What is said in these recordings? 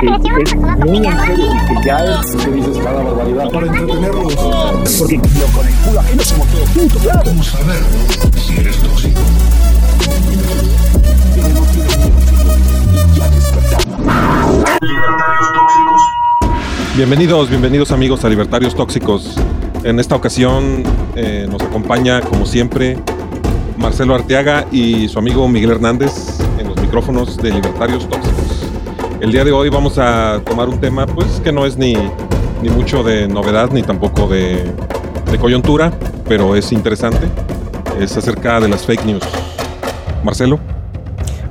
que es muy en serio y que ya es que dices cada barbaridad. Para entretenerlos. Porque lo con el culo ajeno somos todos putos, claro. Vamos a ver si eres tóxico. Libertarios tóxicos. Bienvenidos, bienvenidos amigos a Libertarios Tóxicos. En esta ocasión eh, nos acompaña, como siempre, Marcelo Arteaga y su amigo Miguel Hernández en los micrófonos de Libertarios Tóxicos. El día de hoy vamos a tomar un tema, pues, que no es ni, ni mucho de novedad ni tampoco de, coyuntura, pero es interesante. Es acerca de las fake news. Marcelo.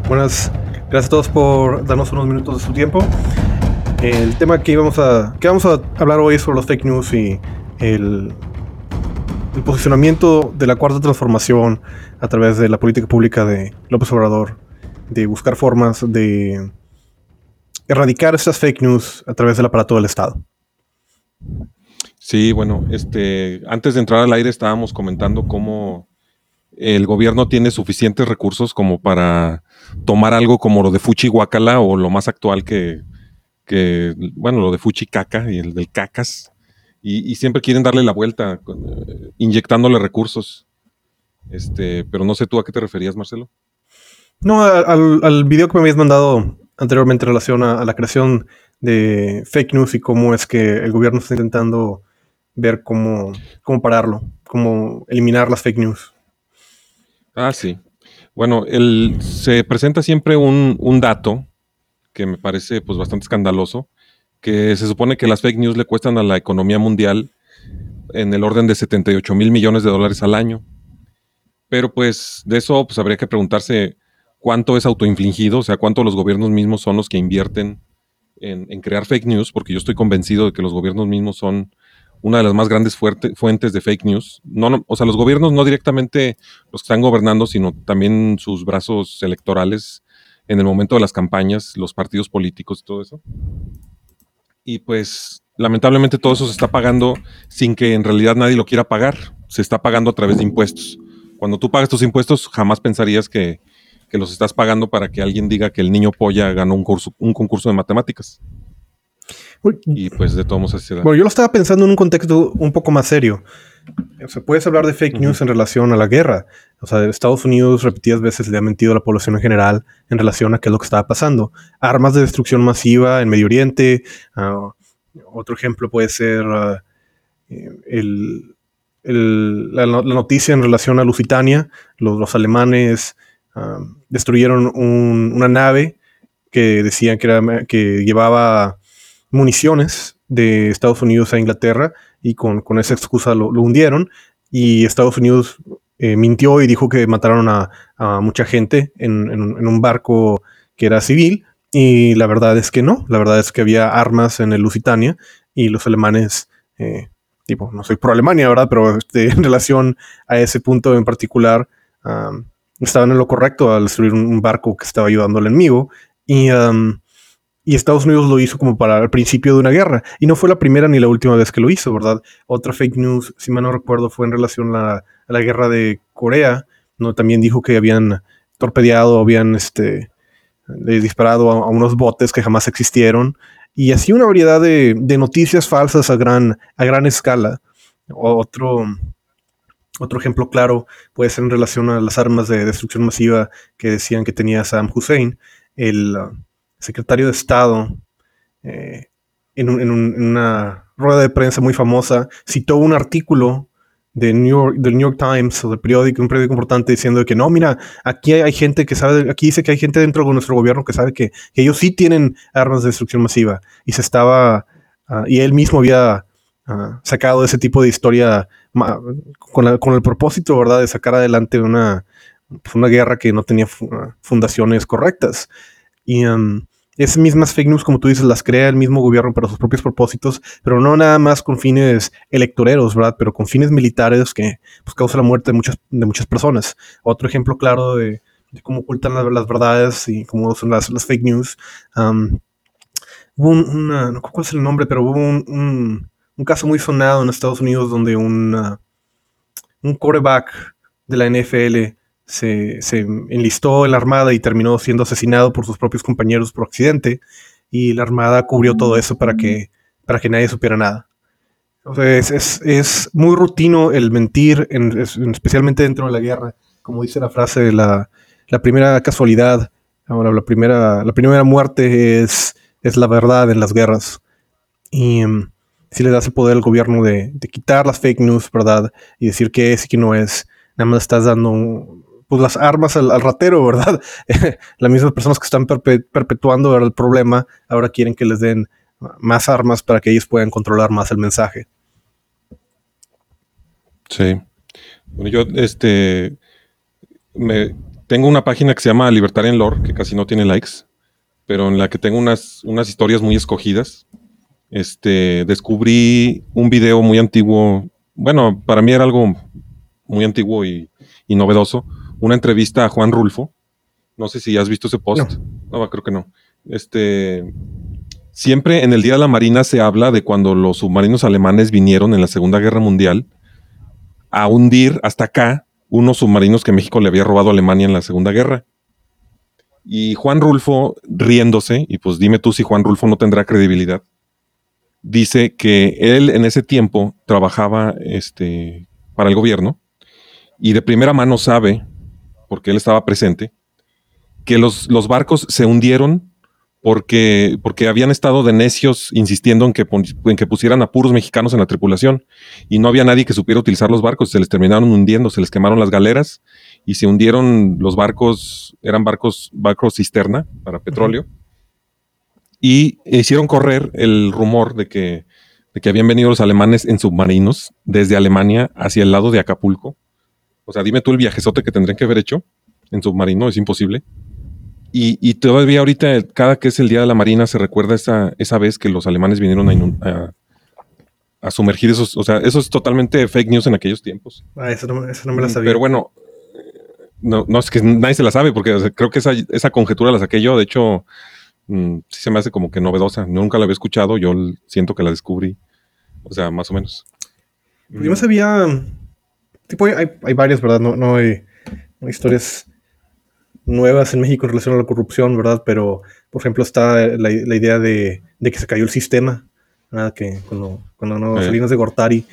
Buenas, gracias a todos por darnos unos minutos de su tiempo. El tema que vamos a, que vamos a hablar hoy es sobre los fake news y el, el posicionamiento de la cuarta transformación a través de la política pública de López Obrador, de buscar formas de erradicar estas fake news a través del aparato del Estado. Sí, bueno, este, antes de entrar al aire estábamos comentando cómo el gobierno tiene suficientes recursos como para tomar algo como lo de Fuchi Guacala o lo más actual que, que bueno, lo de Fuchi Caca y el del Cacas, y, y siempre quieren darle la vuelta, eh, inyectándole recursos. Este, pero no sé tú a qué te referías, Marcelo. No, al, al video que me habías mandado anteriormente en relación a, la creación de fake news y cómo es que el gobierno está intentando ver cómo, cómo pararlo, cómo eliminar las fake news. Ah, sí. Bueno, se presenta siempre un, un, dato que me parece pues bastante escandaloso, que se supone que las fake news le cuestan a la economía mundial en el orden de 78 mil millones de dólares al año. Pero pues de eso pues habría que preguntarse cuánto es autoinfligido, o sea, cuánto los gobiernos mismos son los que invierten en, crear fake news, porque yo estoy convencido de que los gobiernos mismos son una de las más grandes fuentes de fake news. No, o sea, los gobiernos no directamente los que están gobernando, sino también sus brazos electorales en el momento de las campañas, los partidos políticos y todo eso. Y pues lamentablemente todo eso se está pagando sin que en realidad nadie lo quiera pagar. Se está pagando a través de impuestos. Cuando tú pagas tus impuestos, jamás pensarías que, que los estás pagando para que alguien diga que el niño polla ganó un, curso, un concurso de matemáticas. Y pues de todos modos Bueno, yo lo estaba pensando en un contexto un poco más serio. O sea, puedes hablar de fake news uh -huh. en relación a la guerra. O sea, Estados Unidos repetidas veces le ha mentido a la población en general en relación a qué es lo que estaba pasando. Armas de destrucción masiva en Medio Oriente. Uh, otro ejemplo puede ser uh, el, el, la, la, noticia en relación a Lusitania. Los, los alemanes destruyeron un, una nave que decían que, era, que llevaba municiones de Estados Unidos a Inglaterra y con, con esa excusa lo, hundieron. Y Estados Unidos eh, mintió y dijo que mataron a, mucha gente en, un barco que era civil. Y la verdad es que no, la verdad es que había armas en el Lusitania y los alemanes, eh, tipo, no soy pro Alemania, ¿verdad? Pero este, en relación a ese punto en particular, estaban en lo correcto al destruir un, barco que estaba ayudando al enemigo y... Um, y Estados Unidos lo hizo como para el principio de una guerra. Y no fue la primera ni la última vez que lo hizo, ¿verdad? Otra fake news, si mal no recuerdo, fue en relación a la, a la guerra de Corea, ¿no? También dijo que habían torpedeado, habían este, disparado a, a, unos botes que jamás existieron. Y así una variedad de, de noticias falsas a gran, a gran escala. Otro, otro ejemplo claro puede ser en relación a las armas de destrucción masiva que decían que tenía Saddam Hussein. El secretario de Estado, eh, en, un, en, un, en, una rueda de prensa muy famosa, citó un artículo de New York, del New York Times o del periódico, un periódico importante, diciendo que no, mira, aquí hay, gente que sabe, aquí dice que hay gente dentro de nuestro gobierno que sabe que, ellos sí tienen armas de destrucción masiva. Y se estaba, uh, y él mismo había uh, sacado ese tipo de historia con, la, con, el propósito, ¿verdad?, de sacar adelante una, pues una guerra que no tenía fundaciones correctas. Y um, esas mismas fake news, como tú dices, las crea el mismo gobierno para sus propios propósitos, pero no nada más con fines electoreros, ¿verdad? Pero con fines militares que pues, causan la muerte de muchas, de muchas personas. Otro ejemplo claro de, cómo ocultan las, verdades y cómo son las, las fake news. Hubo un, no cuál es el nombre, pero hubo un, un caso muy sonado en Estados Unidos donde un, uh, un quarterback de la NFL se, se, enlistó en la armada y terminó siendo asesinado por sus propios compañeros por accidente. y la Armada cubrió todo eso para que, para que nadie supiera nada. O sea, es, es, es muy rutino el mentir, en- es- especialmente dentro de la guerra. Como dice la frase, la, la primera casualidad, ahora la primera, la primera muerte es, es la verdad en las guerras. Y em, si le das el poder al gobierno de, quitar las fake news, ¿verdad? Y decir qué es y qué no es, nada más estás dando pues, las armas al, ratero, ¿verdad? las mismas personas que están perpe- perpetuando el problema ahora quieren que les den más armas para que ellos puedan controlar más el mensaje. Sí. Bueno, yo este me tengo una página que se llama Libertarian Lore, que casi no tiene likes, pero en la que tengo unas, unas historias muy escogidas. Este, descubrí un video muy antiguo. Bueno, para mí era algo muy antiguo y, y novedoso. Una entrevista a Juan Rulfo. No sé si has visto ese post. No, creo que no. Este, siempre en el Día de la Marina se habla de cuando los submarinos alemanes vinieron en la Segunda Guerra Mundial a hundir hasta acá unos submarinos que México le había robado a Alemania en la Segunda Guerra. Y Juan Rulfo, riéndose, y pues dime tú si Juan Rulfo no tendrá credibilidad, dice que él en ese tiempo trabajaba este, para el gobierno y de primera mano sabe, porque él estaba presente, que los, los barcos se hundieron porque, porque habían estado de necios insistiendo en que, en que pusieran a puros mexicanos en la tripulación y no había nadie que supiera utilizar los barcos, se les terminaron hundiendo, se les quemaron las galeras y se hundieron los barcos, eran barcos, barcos cisterna para petróleo y hicieron correr el rumor de que, de que habían venido los alemanes en submarinos desde Alemania hacia el lado de Acapulco. O sea, dime tú el viajezote que tendrían que haber hecho en submarino, es imposible. Y, y todavía ahorita, cada que es el Día de la Marina, se recuerda esa, esa vez que los alemanes vinieron a, a- a sumergir esos, o sea, eso es totalmente fake news en aquellos tiempos. Ah, eso no, eso no me la sabía. Pero bueno, no, no es que nadie se la sabe, porque creo que esa, esa conjetura la saqué yo. De hecho, mm, sí se me hace como que novedosa. Nunca la había escuchado, yo siento que la descubrí. O sea, más o menos. Pues Yo no sabía. Tipo, hay, hay varias, ¿verdad? No, no, hay, no hay historias nuevas en México en relación a la corrupción, ¿verdad? Pero, por ejemplo, está la, la idea de, de que se cayó el sistema. ¿verdad? Que cuando, cuando no Eh. Salinas de Gortari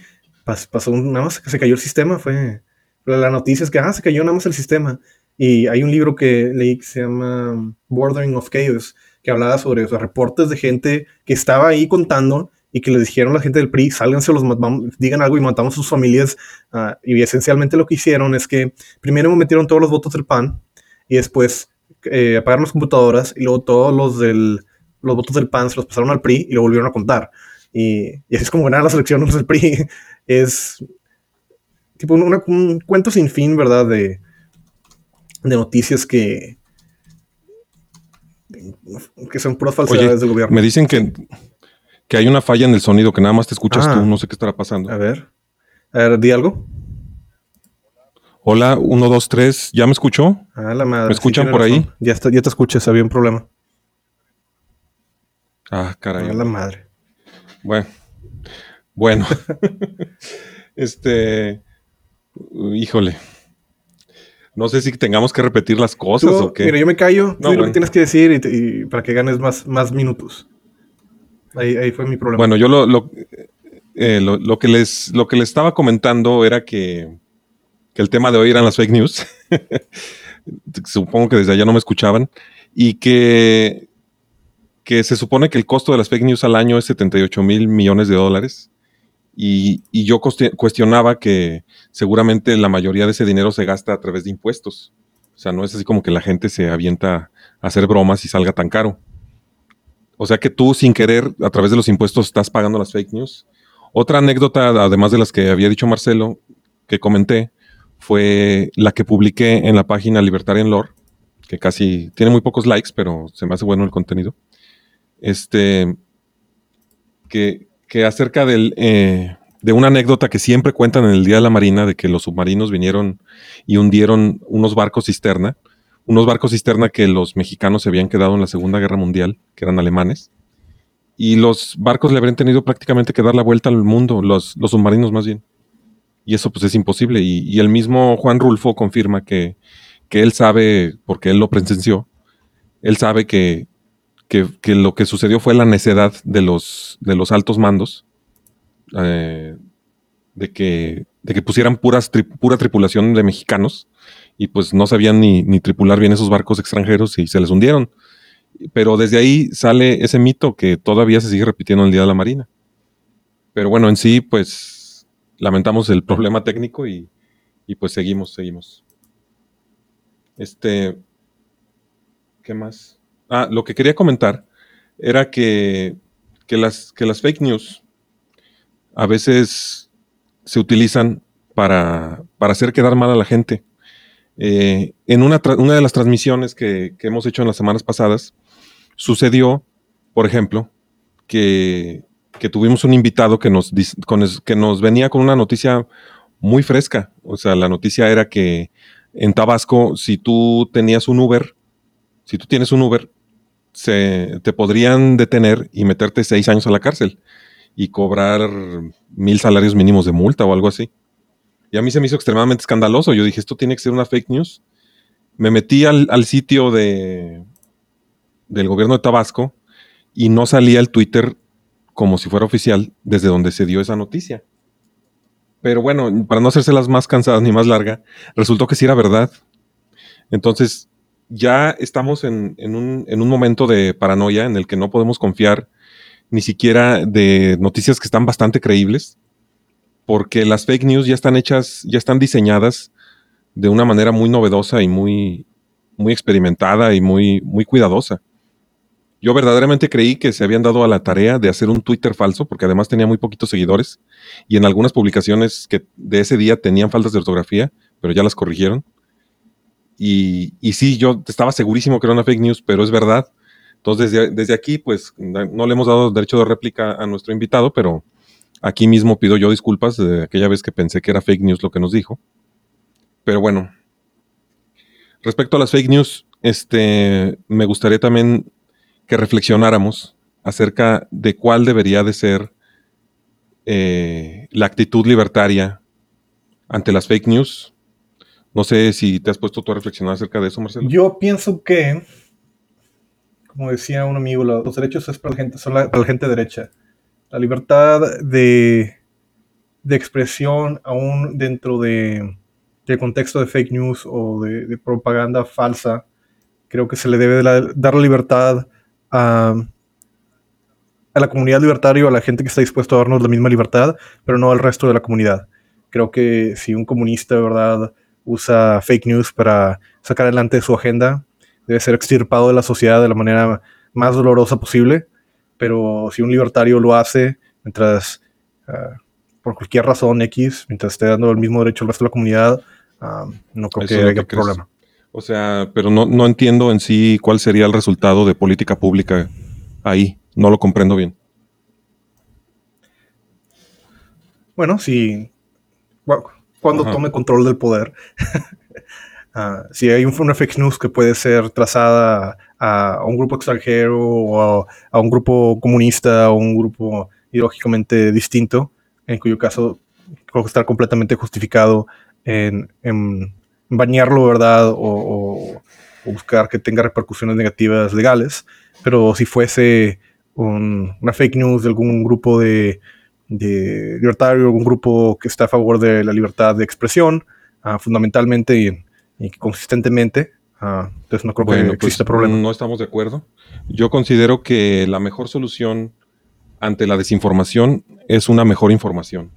pas- pasó un- nada más que se cayó el sistema. Fue. La noticia es que ah, se cayó nada más el sistema. Y hay un libro que leí que se llama Bordering of Chaos, que hablaba sobre o reportes de gente que estaba ahí contando y que le dijeron a la gente del PRI, sálganse, los mat- vamos- digan algo y matamos a sus familias. Ah, y esencialmente lo que hicieron es que primero metieron todos los votos del PAN y después eh, apagaron las computadoras y luego todos los, del, los votos del PAN se los pasaron al PRI y lo volvieron a contar. Y, así es como ganaron las elecciones del PRI. Es tipo un, un cuento sin fin, ¿verdad? De, de noticias que, que son puras falsedades Oye, del gobierno. Me dicen que, que hay una falla en el sonido, que nada más te escuchas Ah. tú, no sé qué estará pasando. A ver. A ver, di algo. Hola, uno, dos, tres, ¿ya me escuchó? Ah, la madre. ¿Me escuchan por ahí? Ya, está, ya te escuchas, había un problema. Ah, caray. Ah, la madre. Bueno, bueno. este, híjole. No sé si tengamos que repetir las cosas Tú, o qué. Mira, yo me callo, No, tú lo que tienes que decir y, te- y para que ganes más, más minutos. Ahí, ahí fue mi problema. Bueno, yo lo, lo, eh, lo- lo que les, lo que les estaba comentando era que, que el tema de hoy eran las fake news. Supongo que desde allá no me escuchaban. Y que, que se supone que el costo de las fake news al año es 78 mil millones de dólares. Y, yo cuestionaba que seguramente la mayoría de ese dinero se gasta a través de impuestos. O sea, no es así como que la gente se avienta a hacer bromas y salga tan caro. O sea que tú sin querer, a través de los impuestos, estás pagando las fake news. Otra anécdota, además de las que había dicho Marcelo, que comenté, fue la que publiqué en la página Libertarian Lore, que casi tiene muy pocos likes, pero se me hace bueno el contenido. Este, que, que acerca del, eh, de una anécdota que siempre cuentan en el Día de la Marina, de que los submarinos vinieron y hundieron unos barcos cisterna, unos barcos cisterna que los mexicanos se habían quedado en la Segunda Guerra Mundial, que eran alemanes, y los barcos le habrían tenido prácticamente que dar la vuelta al mundo, los, los submarinos más bien. Y eso pues es imposible. Y, y el mismo Juan Rulfo confirma que, que él sabe, porque él lo presenció, él sabe que, que, que lo que sucedió fue la necedad de los, de los altos mandos, eh, de, que, de que pusieran puras tri- pura tripulación de mexicanos y pues no sabían ni, ni tripular bien esos barcos extranjeros y se les hundieron. Pero desde ahí sale ese mito que todavía se sigue repitiendo en el Día de la Marina. Pero bueno, en sí, pues lamentamos el problema técnico y, y pues seguimos, seguimos. Este, ¿qué más? Ah, lo que quería comentar era que, que las, que las fake news a veces se utilizan para, para hacer quedar mal a la gente. Eh, en una, una de las transmisiones que, que hemos hecho en las semanas pasadas, sucedió, por ejemplo, que, que tuvimos un invitado que nos, con que nos venía con una noticia muy fresca. O sea, la noticia era que en Tabasco, si tú tenías un Uber, si tú tienes un Uber, se, te podrían detener y meterte seis años a la cárcel y cobrar mil salarios mínimos de multa o algo así. Y a mí se me hizo extremadamente escandaloso. Yo dije, esto tiene que ser una fake news. Me metí al, sitio de, del gobierno de Tabasco y no salía el Twitter como si fuera oficial desde donde se dio esa noticia. Pero bueno, para no hacerse las más cansadas ni más larga, resultó que sí era verdad. Entonces, ya estamos en, un, un momento de paranoia en el que no podemos confiar ni siquiera de noticias que están bastante creíbles, porque las fake news ya están hechas, ya están diseñadas de una manera muy novedosa y muy, muy experimentada y muy, muy cuidadosa. Yo verdaderamente creí que se habían dado a la tarea de hacer un Twitter falso, porque además tenía muy poquitos seguidores, y en algunas publicaciones que de ese día tenían faltas de ortografía, pero ya las corrigieron. Y, sí, yo estaba segurísimo que era una fake news, pero es verdad. Entonces, desde, aquí, pues no le hemos dado derecho de réplica a nuestro invitado, pero aquí mismo pido yo disculpas de aquella vez que pensé que era fake news lo que nos dijo. Pero bueno, respecto a las fake news, este, me gustaría también que reflexionáramos acerca de cuál debería de ser eh, la actitud libertaria ante las fake news. No sé si te has puesto tú a reflexionar acerca de eso, Marcelo. Yo pienso que, como decía un amigo, lo- los derechos es para la gente, son la- para la gente derecha. La libertad de, de expresión, aún dentro de, contexto de fake news o de, propaganda falsa, creo que se le debe dar la libertad a, a la comunidad libertaria a la gente que está dispuesto a darnos la misma libertad, pero no al resto de la comunidad. Creo que si un comunista, de verdad, usa fake news para sacar adelante su agenda, debe ser extirpado de la sociedad de la manera más dolorosa posible. Pero si un libertario lo hace, mientras, ah, por cualquier razón X, mientras esté dando el mismo derecho al resto de la comunidad, ah, no creo Eso que haya problema. O sea, pero no, no entiendo en sí cuál sería el resultado de política pública ahí. No lo comprendo bien. Bueno, si cu- cuando Ajá. tome control del poder, ah, si hay un- una fake news que puede ser trazada a, a un grupo extranjero o a, a un grupo comunista o un grupo ideológicamente distinto, en cuyo caso creo que está completamente justificado en, en bañarlo, ¿verdad? O, o- o buscar que tenga repercusiones negativas legales. Pero si fuese un- una fake news de algún grupo de, de libertario, algún grupo que está a favor de la libertad de expresión, ah, fundamentalmente y, y consistentemente. ah, entonces no creo que Bueno, exista pues problema. no estamos de acuerdo. Yo considero que la mejor solución ante la desinformación es una mejor información.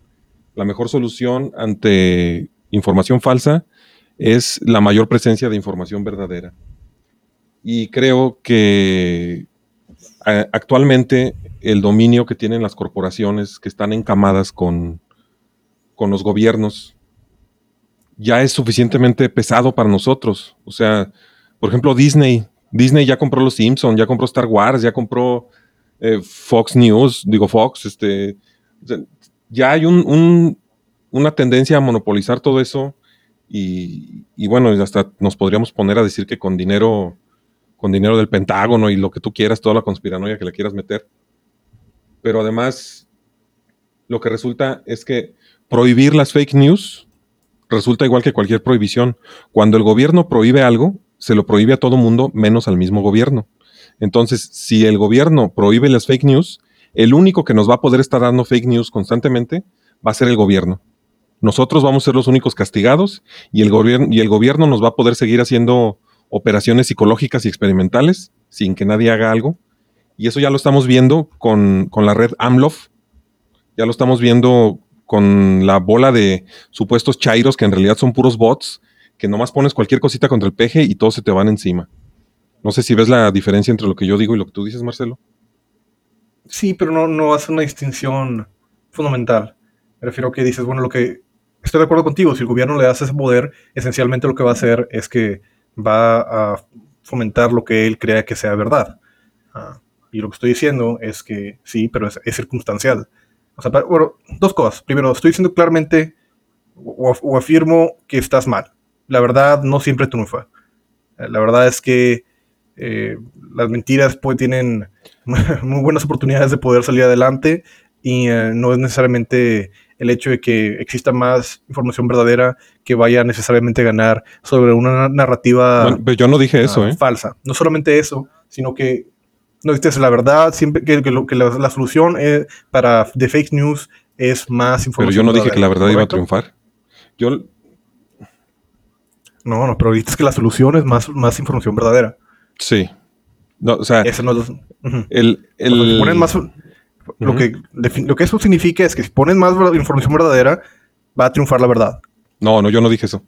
La mejor solución ante información falsa es la mayor presencia de información verdadera. Y creo que actualmente el dominio que tienen las corporaciones que están encamadas con, con los gobiernos ya es suficientemente pesado para nosotros. O sea, por ejemplo, Disney. Disney ya compró Los Simpson, ya compró Star Wars, ya compró eh, Fox News, digo Fox, este, ya hay un- un- una tendencia a monopolizar todo eso y bueno, hasta nos podríamos poner a decir que con dinero, con dinero del Pentágono y lo que tú quieras, toda la conspiranoia que le quieras meter. Pero además, lo que resulta es que prohibir las fake news resulta igual que cualquier prohibición. Cuando el gobierno prohíbe algo, se lo prohíbe a todo mundo menos al mismo gobierno. Entonces, si el gobierno prohíbe las fake news, el único que nos va a poder estar dando fake news constantemente va a ser el gobierno. Nosotros vamos a ser los únicos castigados y el, y el gobierno nos va a poder seguir haciendo operaciones psicológicas y experimentales sin que nadie haga algo. Y eso ya lo estamos viendo con, con la red AMLOF, ya lo estamos viendo con la bola de supuestos chairos que en realidad son puros bots, que nomás pones cualquier cosita contra el peje y todos se te van encima. No sé si ves la diferencia entre lo que yo digo y lo que tú dices, Marcelo. Sí, pero no, no hace una distinción fundamental. Me refiero a que dices, bueno, lo que estoy de acuerdo contigo, si el gobierno le das ese poder, esencialmente lo que va a hacer es que va a fomentar lo que él crea que sea verdad. Ah, y lo que estoy diciendo es que sí, pero es, circunstancial. O sea, bueno, dos cosas. Primero, estoy diciendo claramente o, afirmo que estás mal. La verdad no siempre triunfa. La verdad es que eh, las mentiras pues, tienen muy buenas oportunidades de poder salir adelante y eh, no es necesariamente el hecho de que exista más información verdadera que vaya necesariamente a ganar sobre una narrativa bueno, pero yo no dije eso, uh, ¿eh? falsa. No solamente eso, sino que no dices la verdad, siempre que, que, lo, que la, la, solución es, para de fake news es más información. Pero yo no dije que la verdad ¿correcto? iba a triunfar. Yo no, no, pero dices que la solución es más, más información verdadera. Sí. No, o sea, Eso no es, uh -huh. el, el... ponen más, uh -huh. lo, que, lo que eso significa es que si pones más información verdadera, va a triunfar la verdad. No, no, yo no dije eso.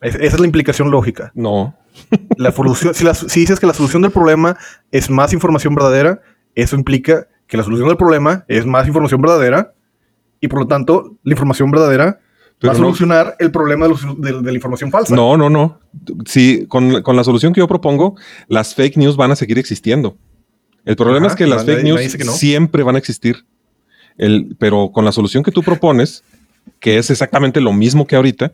Es, esa es la implicación lógica. No. La solución, si, la, si, dices que la solución del problema es más información verdadera, eso implica que la solución del problema es más información verdadera y por lo tanto la información verdadera Pero va a solucionar no, el problema de, los, de, de, la información falsa. No, no, no. Sí, con, con, la solución que yo propongo, las fake news van a seguir existiendo. El problema Ajá, es que las fake news no. siempre van a existir. El, pero con la solución que tú propones, que es exactamente lo mismo que ahorita,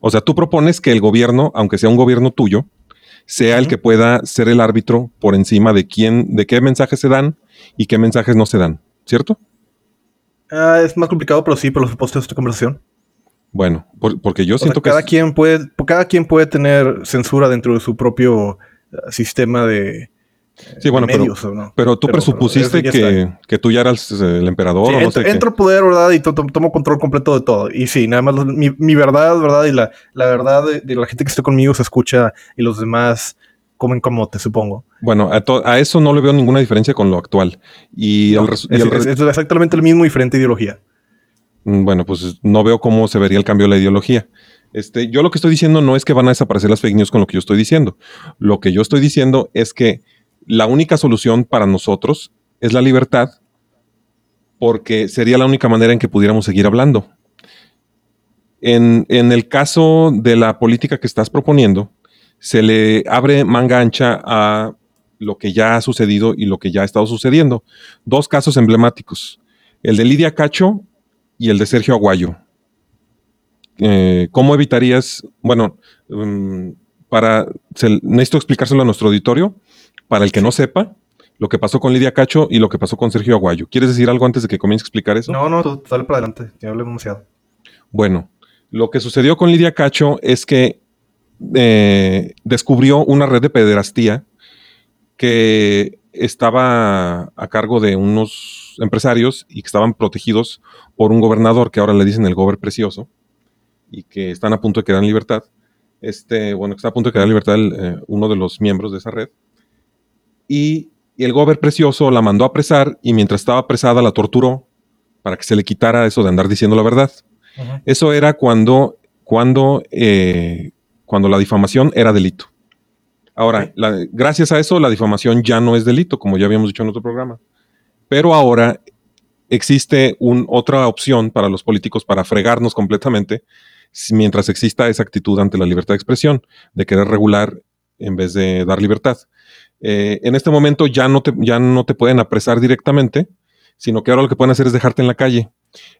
o sea, tú propones que el gobierno, aunque sea un gobierno tuyo, sea uh -huh. el que pueda ser el árbitro por encima de quién, de qué mensajes se dan y qué mensajes no se dan, ¿cierto? Uh, es más complicado, pero sí, por los supuestos de esta conversación. Bueno, por, porque yo o siento sea, que cada quien puede, cada quien puede tener censura dentro de su propio uh, sistema de, Sí, bueno, medios, pero, ¿no? pero, tú pero, presupusiste pero que, que, tú ya eras el emperador. Sí, o no entro, sé entro poder, ¿verdad? Y to to tomo control completo de todo. Y sí, nada más mi, mi verdad, ¿verdad? Y la, la verdad de, de, la gente que está conmigo se escucha y los demás comen como te supongo. Bueno, a, a, eso no le veo ninguna diferencia con lo actual. Y, no, el, es, y el es, es, exactamente el mismo, diferente ideología. Mm, bueno, pues no veo cómo se vería el cambio de la ideología. Este, yo lo que estoy diciendo no es que van a desaparecer las fake news con lo que yo estoy diciendo. Lo que yo estoy diciendo es que la única solución para nosotros es la libertad, porque sería la única manera en que pudiéramos seguir hablando. En, en, el caso de la política que estás proponiendo, se le abre manga ancha a lo que ya ha sucedido y lo que ya ha estado sucediendo. Dos casos emblemáticos, el de Lidia Cacho y el de Sergio Aguayo. Eh, ¿Cómo evitarías, bueno, um, para, necesito explicárselo a nuestro auditorio, para el que no sepa, lo que pasó con Lidia Cacho y lo que pasó con Sergio Aguayo. ¿Quieres decir algo antes de que comience a explicar eso? No, no, dale para adelante, ya hablé demasiado. Bueno, lo que sucedió con Lidia Cacho es que eh, descubrió una red de pederastía que estaba a cargo de unos empresarios y que estaban protegidos por un gobernador que ahora le dicen el gober precioso y que están a punto de quedar en libertad. Este, bueno, que está a punto de quedar en libertad el, eh, uno de los miembros de esa red y, y el gober precioso la mandó a apresar y mientras estaba apresada la torturó para que se le quitara eso de andar diciendo la verdad. Uh -huh. Eso era cuando, cuando, eh, cuando la difamación era delito. Ahora, la, gracias a eso, la difamación ya no es delito, como ya habíamos dicho en otro programa. Pero ahora existe un, otra opción para los políticos para fregarnos completamente mientras exista esa actitud ante la libertad de expresión, de querer regular en vez de dar libertad eh, en este momento ya no, te, ya no te pueden apresar directamente, sino que ahora lo que pueden hacer es dejarte en la calle.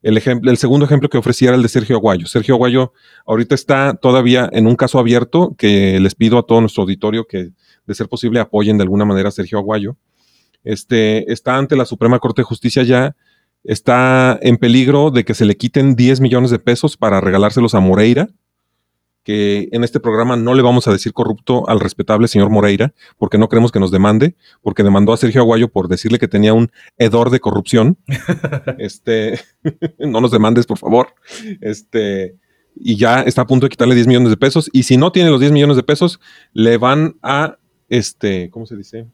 El, el segundo ejemplo que ofrecía era el de Sergio Aguayo. Sergio Aguayo ahorita está todavía en un caso abierto que les pido a todo nuestro auditorio que, de ser posible, apoyen de alguna manera a Sergio Aguayo. Este, está ante la Suprema Corte de Justicia ya, está en peligro de que se le quiten 10 millones de pesos para regalárselos a Moreira, que en este programa no le vamos a decir corrupto al respetable señor Moreira, porque no queremos que nos demande, porque demandó a Sergio Aguayo por decirle que tenía un hedor de corrupción. este, no nos demandes, por favor. Este, y ya está a punto de quitarle 10 millones de pesos. Y si no tiene los 10 millones de pesos, le van a, este, ¿cómo se dice?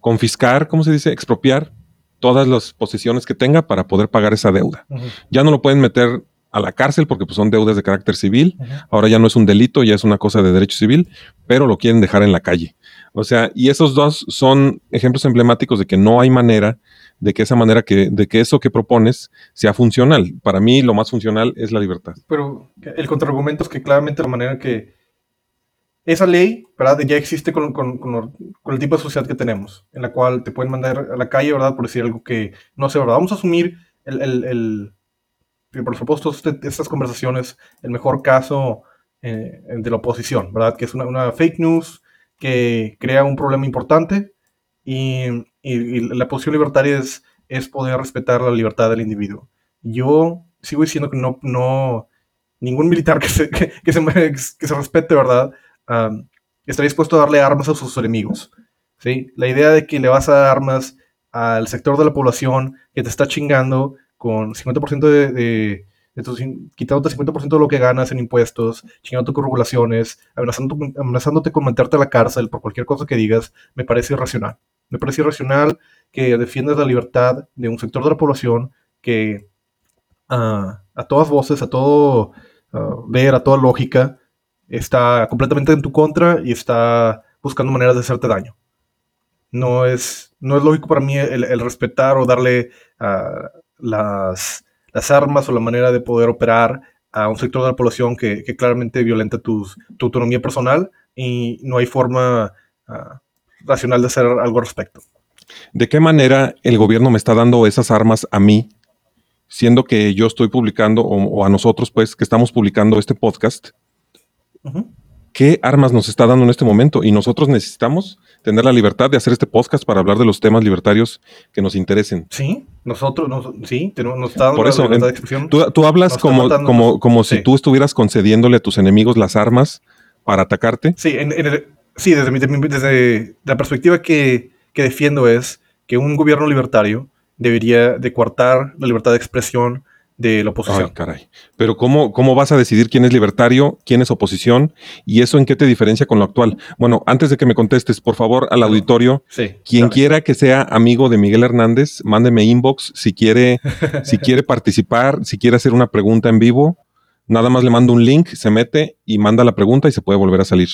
Confiscar, ¿cómo se dice? Expropiar todas las posesiones que tenga para poder pagar esa deuda. Ya no lo pueden meter a la cárcel porque pues, son deudas de carácter civil. Ahora ya no es un delito, ya es una cosa de derecho civil, pero lo quieren dejar en la calle. O sea, y esos dos son ejemplos emblemáticos de que no hay manera de que esa manera que, de que eso que propones sea funcional. Para mí lo más funcional es la libertad. Pero el contraargumento es que claramente la manera que esa ley, ¿verdad? Ya existe con, el tipo de sociedad que tenemos, en la cual te pueden mandar a la calle, ¿verdad? Por decir algo que no sé, ¿verdad? Vamos a asumir el por supuesto, este, estas conversaciones, el mejor caso eh, de la oposición, ¿verdad? Que es una, fake news que crea un problema importante y, la posición libertaria es, es, poder respetar la libertad del individuo. Yo sigo diciendo que no, no ningún militar que se, que, se, que se respete, ¿verdad? está dispuesto a darle armas a sus enemigos. ¿sí? La idea de que le vas a dar armas al sector de la población que te está chingando con 50% de, de, de quitándote 50% de lo que ganas en impuestos, chingándote con regulaciones, amenazándote, amenazándote con meterte a la cárcel por cualquier cosa que digas, me parece irracional. Me parece irracional que defiendas la libertad de un sector de la población que ah, a todas voces, a todo uh, ver, a toda lógica, está completamente en tu contra y está buscando maneras de hacerte daño. No es, no es lógico para mí el, respetar o darle uh, las, las armas o la manera de poder operar a un sector de la población que, claramente violenta tu autonomía personal y no hay forma ah, racional de hacer algo al respecto. ¿De qué manera el gobierno me está dando esas armas a mí, siendo que yo estoy publicando, o, a nosotros, pues, que estamos publicando este podcast? ¿Qué armas nos está dando en este momento? Y nosotros necesitamos tener la libertad de hacer este podcast para hablar de los temas libertarios que nos interesen. Sí, nosotros, sí, nos está dando Por eso, la de Tú, hablas como, como, como si tú estuvieras concediéndole a tus enemigos las armas para atacarte. Sí, sí desde, desde la perspectiva que, que defiendo es que un gobierno libertario debería de coartar la libertad de expresión de la oposición. Ay, caray. Pero ¿cómo, ¿cómo vas a decidir quién es libertario, quién es oposición y eso en qué te diferencia con lo actual? Bueno, antes de que me contestes, por favor, al auditorio, quien quiera que sea amigo de Miguel Hernández, mándeme inbox si quiere, si quiere participar, si quiere hacer una pregunta en vivo, nada más le mando un link, se mete y manda la pregunta y se puede volver a salir.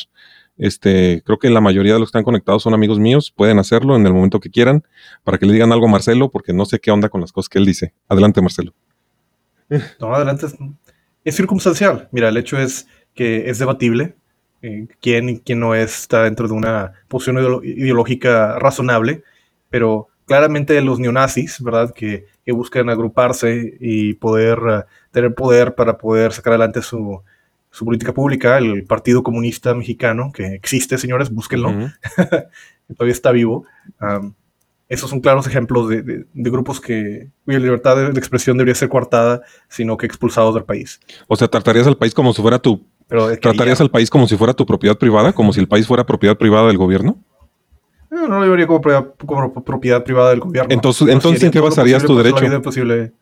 Este, creo que la mayoría de los que están conectados son amigos míos, pueden hacerlo en el momento que quieran para que le digan algo a Marcelo, porque no sé qué onda con las cosas que él dice. Adelante, Marcelo. No, adelante. Es, circunstancial. Mira, el hecho es que es debatible. Eh, quién y quién no está dentro de una posición ideológica razonable, pero claramente los neonazis, ¿verdad? Que, buscan agruparse y poder eh, tener poder para poder sacar adelante su, política pública, el Partido Comunista Mexicano, que existe, señores, búsquenlo, todavía está vivo esos son claros ejemplos de, grupos que cuya libertad de, expresión debería ser coartada, sino que expulsados del país. O sea, tratarías al país como si fuera tu tratarías al país como si fuera tu propiedad privada, como si el país fuera propiedad privada del gobierno. No, no lo llevaría como, propiedad privada del gobierno. Entonces, entonces ¿en qué basarías tu derecho? Posible.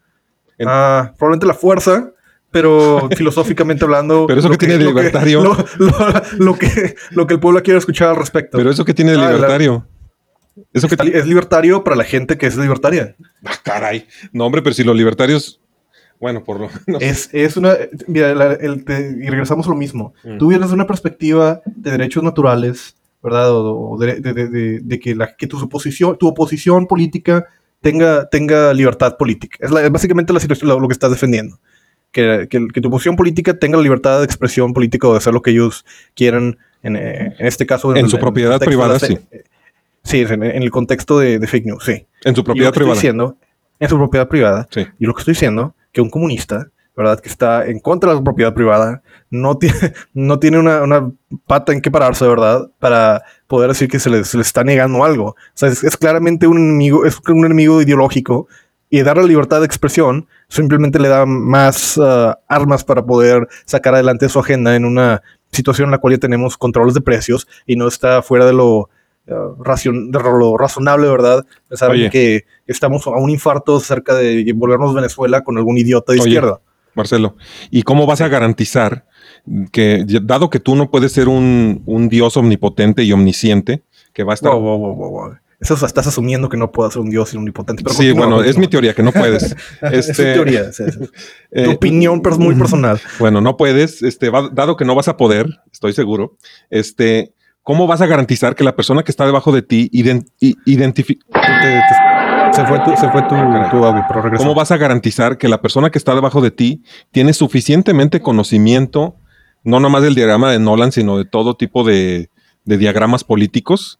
Ah, probablemente la fuerza, pero filosóficamente hablando. Pero eso que, tiene de libertario. lo, que, lo que el pueblo quiere escuchar al respecto. Pero eso que tiene de ah, libertario. Eso que es libertario para la gente que es libertaria. Ah, caray. No, hombre, pero si los libertarios. Bueno, por lo es, es una. Mira, y regresamos a lo mismo. Mm. Tú vienes de una perspectiva de derechos naturales, ¿verdad? O, de, que, la, que tu, oposición, tu oposición política tenga, tenga libertad política. Es, básicamente la situación, lo, que estás defendiendo. Que, que, tu oposición política tenga la libertad de expresión política o de hacer lo que ellos quieran, en, eh, en este caso. En, su propiedad privada, sí. Sí, en, el contexto de, fake news, sí. En su propiedad privada. diciendo, en su propiedad privada. Sí. Y lo que estoy diciendo, que un comunista, ¿verdad? Que está en contra de la propiedad privada, no tiene, no tiene una, pata en que pararse, ¿verdad? Para poder decir que se les, está negando algo. O sea, es, claramente un enemigo, es un enemigo ideológico y dar la libertad de expresión simplemente le da más uh, armas para poder sacar adelante su agenda en una situación en la cual ya tenemos controles de precios y no está fuera de lo, racion- lo razonable, ¿verdad? Pensar Oye. que estamos a un infarto cerca de volvernos Venezuela con algún idiota de Oye. izquierda. Marcelo, ¿y cómo vas a garantizar que, dado que tú no puedes ser un, un Dios omnipotente y omnisciente, que va a estar... Wow, wow, wow, wow, wow. Eso es- estás asumiendo que no puedo ser un dios omnipotente. Pero sí, bueno, es mi teoría, que no puedes. Es tu Este, teoría, sí, sí. eh, tu opinión pero es muy personal. Bueno, no puedes, este, va- dado que no vas a poder, estoy seguro, este, ¿cómo vas a garantizar que la persona que está debajo de ti identifique... Se fue tu, se fue tu, Caray. tu audio, pero regresó. ¿Cómo vas a garantizar que la persona que está debajo de ti tiene suficientemente conocimiento, no nomás del diagrama de Nolan, sino de todo tipo de, de diagramas políticos?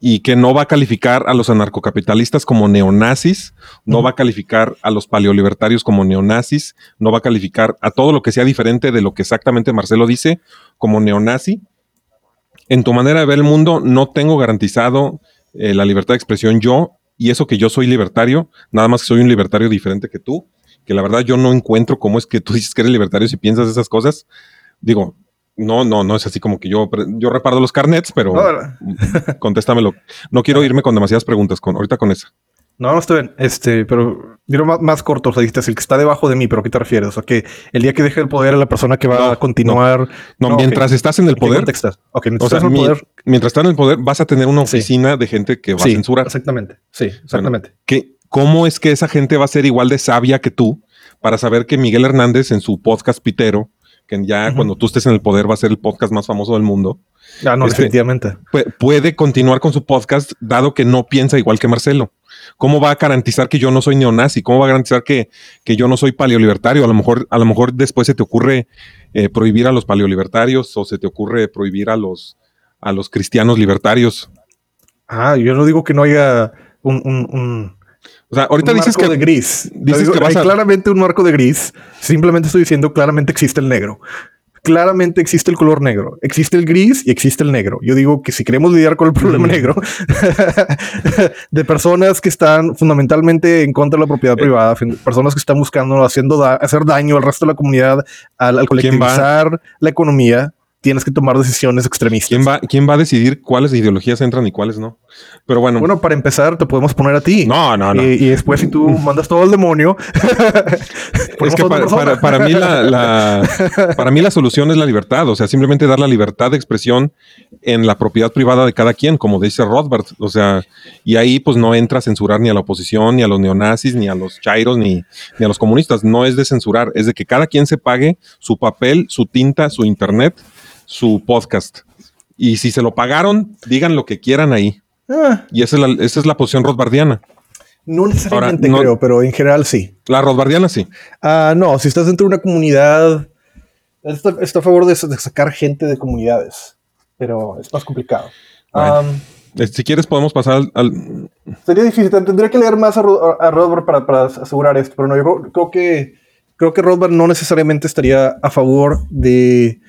Y que no va a calificar a los anarcocapitalistas como neonazis, no va a calificar a los paleolibertarios como neonazis, no va a calificar a todo lo que sea diferente de lo que exactamente Marcelo dice como neonazi. En tu manera de ver el mundo, no tengo garantizado eh, la libertad de expresión yo, y eso que yo soy libertario, nada más que soy un libertario diferente que tú, que la verdad yo no encuentro cómo es que tú dices que eres libertario si piensas esas cosas. Digo, no, no, no es así como que yo, yo reparo los carnets, pero No, contéstamelo. No quiero irme con demasiadas preguntas, con, ahorita con esa. No, no está bien. Este, pero dilo más, más corto. O sea, dijiste, el que está debajo de mí, pero ¿a qué te refieres? O sea, que el día que deje el poder a la persona que va No, a continuar. No, No, mientras estás en el ¿En poder, contexto estás? Ok, mientras o sea, estás en el mi- poder. mientras estás en el poder, vas a tener una Sí. oficina de gente que va Sí, a censurar. exactamente. Sí, exactamente. cómo es que esa gente va a ser igual de sabia que tú para saber que Miguel Hernández en su podcast Pitero, que ya cuando tú estés en el poder va a ser el podcast más famoso del mundo, Ah, no, Este- definitivamente. pu- puede continuar con su podcast dado que no piensa igual que Marcelo. ¿Cómo va a garantizar que yo no soy neonazi? ¿Cómo va a garantizar que, que yo no soy paleolibertario? A lo mejor, a lo mejor después se te ocurre eh, prohibir a los paleolibertarios o se te ocurre prohibir a los, a los cristianos libertarios. Ah, yo no digo que no haya un, un, un, O sea, ahorita un dices marco que de gris. dices Digo, que vas hay a- claramente un marco de gris. Simplemente estoy diciendo claramente existe el negro. Claramente existe el color negro. Existe el gris y existe el negro. Yo digo que si queremos lidiar con el problema Mm. negro de personas que están fundamentalmente en contra de la propiedad Eh. privada, personas que están buscando haciendo da- hacer daño al resto de la comunidad, al, colectivizar la economía, tienes que tomar decisiones extremistas. ¿quién va, quién va a decidir cuáles ideologías entran y cuáles no? Pero bueno, Bueno, para empezar, te podemos poner a ti. no, no, no. Y, y después, si tú mandas todo al demonio, es que para, persona. para- para mí la, la- para mí la solución es la libertad, o sea, simplemente dar la libertad de expresión en la propiedad privada de cada quien, como dice Rothbard, o sea, y ahí pues no entra a censurar ni a la oposición, ni a los neonazis, ni a los chairos, ni, ni a los comunistas, no es de censurar, es de que cada quien se pague su papel, su tinta, su internet, su podcast. Y si se lo pagaron, digan lo que quieran ahí. Ah, Y esa es la, esa es la posición rothbardiana. no necesariamente Ahora, no- creo, pero en general sí. La rothbardiana sí. Ah, no, si estás dentro de una comunidad, está, está a favor de, de sacar gente de comunidades, pero es más complicado. Bueno. Am, Eh, Si quieres podemos pasar al- al, sería difícil, ten- tendría que leer más a, a Rothbard para, para asegurar esto, pero no, yo creo, creo que creo que Rothbard no necesariamente estaría a favor de,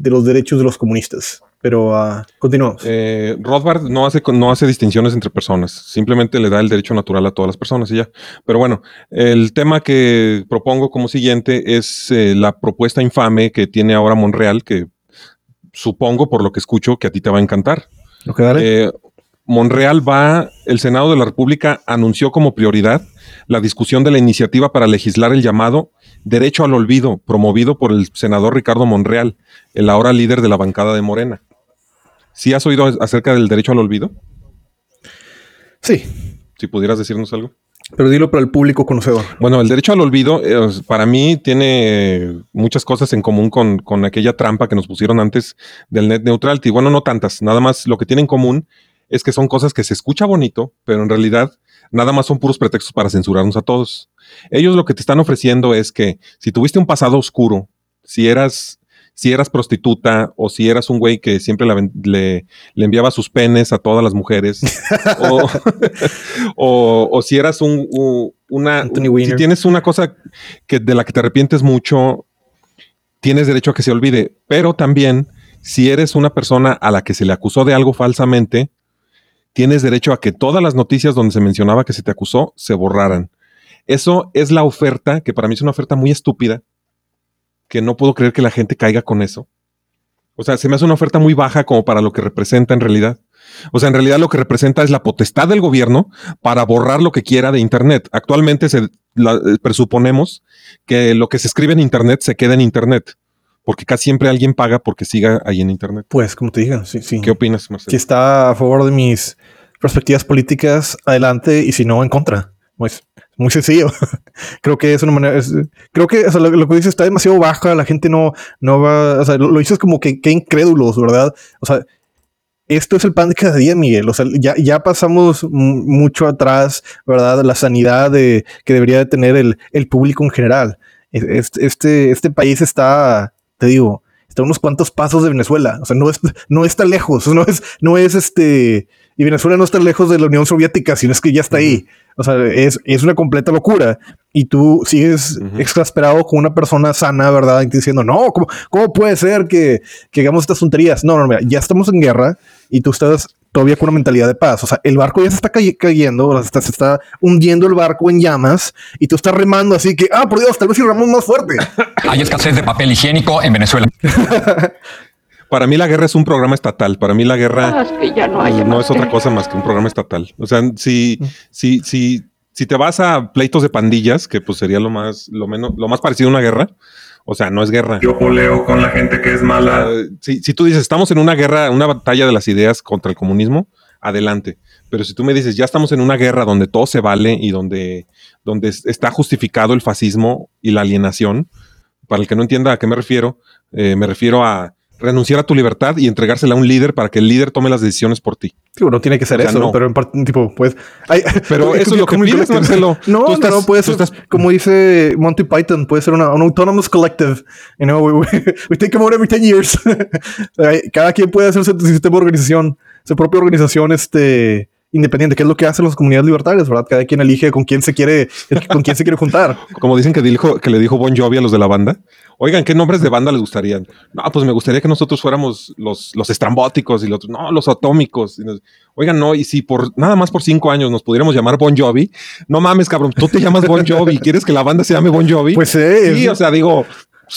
de los derechos de los comunistas. Pero ah, continuamos. Eh, Rothbard no hace, no hace distinciones entre personas, simplemente le da el derecho natural a todas las personas y ya. Pero bueno, el tema que propongo como siguiente es eh, la propuesta infame que tiene ahora Monreal, que supongo por lo que escucho que a ti te va a encantar. Ok, dale. Eh, Monreal va, el Senado de la República anunció como prioridad la discusión de la iniciativa para legislar el llamado derecho al olvido, promovido por el senador Ricardo Monreal, el ahora líder de la bancada de Morena. ¿Sí has oído acerca del derecho al olvido? sí, Si pudieras decirnos algo. pero dilo para el público conocedor. Bueno, el derecho al olvido eh, para mí tiene muchas cosas en común con, con aquella trampa que nos pusieron antes del net neutrality. Bueno, no tantas, nada más lo que tiene en común es que son cosas que se escucha bonito, pero en realidad nada más son puros pretextos para censurarnos a todos. Ellos lo que te están ofreciendo es que si tuviste un pasado oscuro, si eras, si eras prostituta o si eras un güey que siempre la le, le enviaba sus penes a todas las mujeres, o, o- o si eras un, u- una, Anthony si tienes una cosa que, de la que te arrepientes mucho, tienes derecho a que se olvide, pero también si eres una persona a la que se le acusó de algo falsamente, tienes derecho a que todas las noticias donde se mencionaba que se te acusó se borraran. Eso es la oferta, que para mí es una oferta muy estúpida, que no puedo creer que la gente caiga con eso. O sea, se me hace una oferta muy baja como para lo que representa en realidad. O sea, en realidad lo que representa es la potestad del gobierno para borrar lo que quiera de Internet. Actualmente se la- eh, presuponemos que lo que se escribe en Internet se queda en Internet, porque casi siempre alguien paga porque siga ahí en Internet. Pues, como te diga, sí, sí. ¿Qué opinas, Si Marcelo? está a favor de mis perspectivas políticas, adelante, y si no, en contra. Pues, muy sencillo. creo que es una manera. es- creo que o sea, lo, lo que dices está demasiado baja. La gente no, no va. O sea, lo, lo dices como que, que incrédulos, ¿verdad? O sea, esto es el pan de cada día, Miguel. O sea, ya, ya pasamos mu- mucho atrás, ¿verdad? La sanidad de, que debería de tener el, el público en general. Es- Este, este, este país está, te digo, está unos cuantos pasos de Venezuela. O sea, no, es, no está lejos. No es, no es este. Y Venezuela no está lejos de la Unión Soviética, sino es que ya está ahí. O sea, es, es una completa locura. Y tú sigues Ujú. exasperado con una persona sana, ¿verdad? Y diciendo, no, ¿cómo, cómo puede ser que, que hagamos estas tonterías? No, no, mira, ya estamos en guerra y tú estás todavía con una mentalidad de paz. O sea, el barco ya se está cay- cayendo, o sea, se está, se está hundiendo el barco en llamas y tú estás remando así que, ah, por Dios, tal vez si remamos más fuerte. Hay escasez de papel higiénico en Venezuela. Para mí la guerra es un programa estatal. Para mí la guerra Ah, que ya no hay no es otra cosa más que un programa estatal. O sea, si, si, si, si te vas a pleitos de pandillas, que pues sería lo más, lo menos, lo más parecido a una guerra, o sea, no es guerra. Yo poleo con la gente que es mala. Eh, si, si tú dices, estamos en una guerra, una batalla de las ideas contra el comunismo, adelante. Pero si tú me dices, ya estamos en una guerra donde todo se vale y donde, donde es- está justificado el fascismo y la alienación, para el que no entienda a qué me refiero, eh, me refiero a renunciar a tu libertad y entregársela a un líder para que el líder tome las decisiones por ti. Digo, no tiene que ser O sea, eso, no. pero en parte, tipo, pues. hay- Pero eso es lo que pides, Marcelo. No, Tú no, estás- no, puede ser, estás- como dice Monty Python, puede ser una, un autonomous collective. You know, we, we, we take them out every 10 years. Cada quien puede hacer su, su sistema de organización, su propia organización, este independiente, que es lo que hacen las comunidades libertarias, ¿verdad? Cada quien elige con quién se quiere, con quién se quiere juntar. Como dicen que, dijo, que le dijo Bon Jovi a los de la banda. Oigan, ¿qué nombres de banda les gustarían? No, pues me gustaría que nosotros fuéramos los, los estrambóticos y los no, los atómicos. Y nos- Oigan, no, y si por nada más por cinco años nos pudiéramos llamar Bon Jovi, no mames, cabrón, tú te llamas Bon Jovi, ¿quieres que la banda se llame Bon Jovi? Pues eh, sí, es- o sea, digo,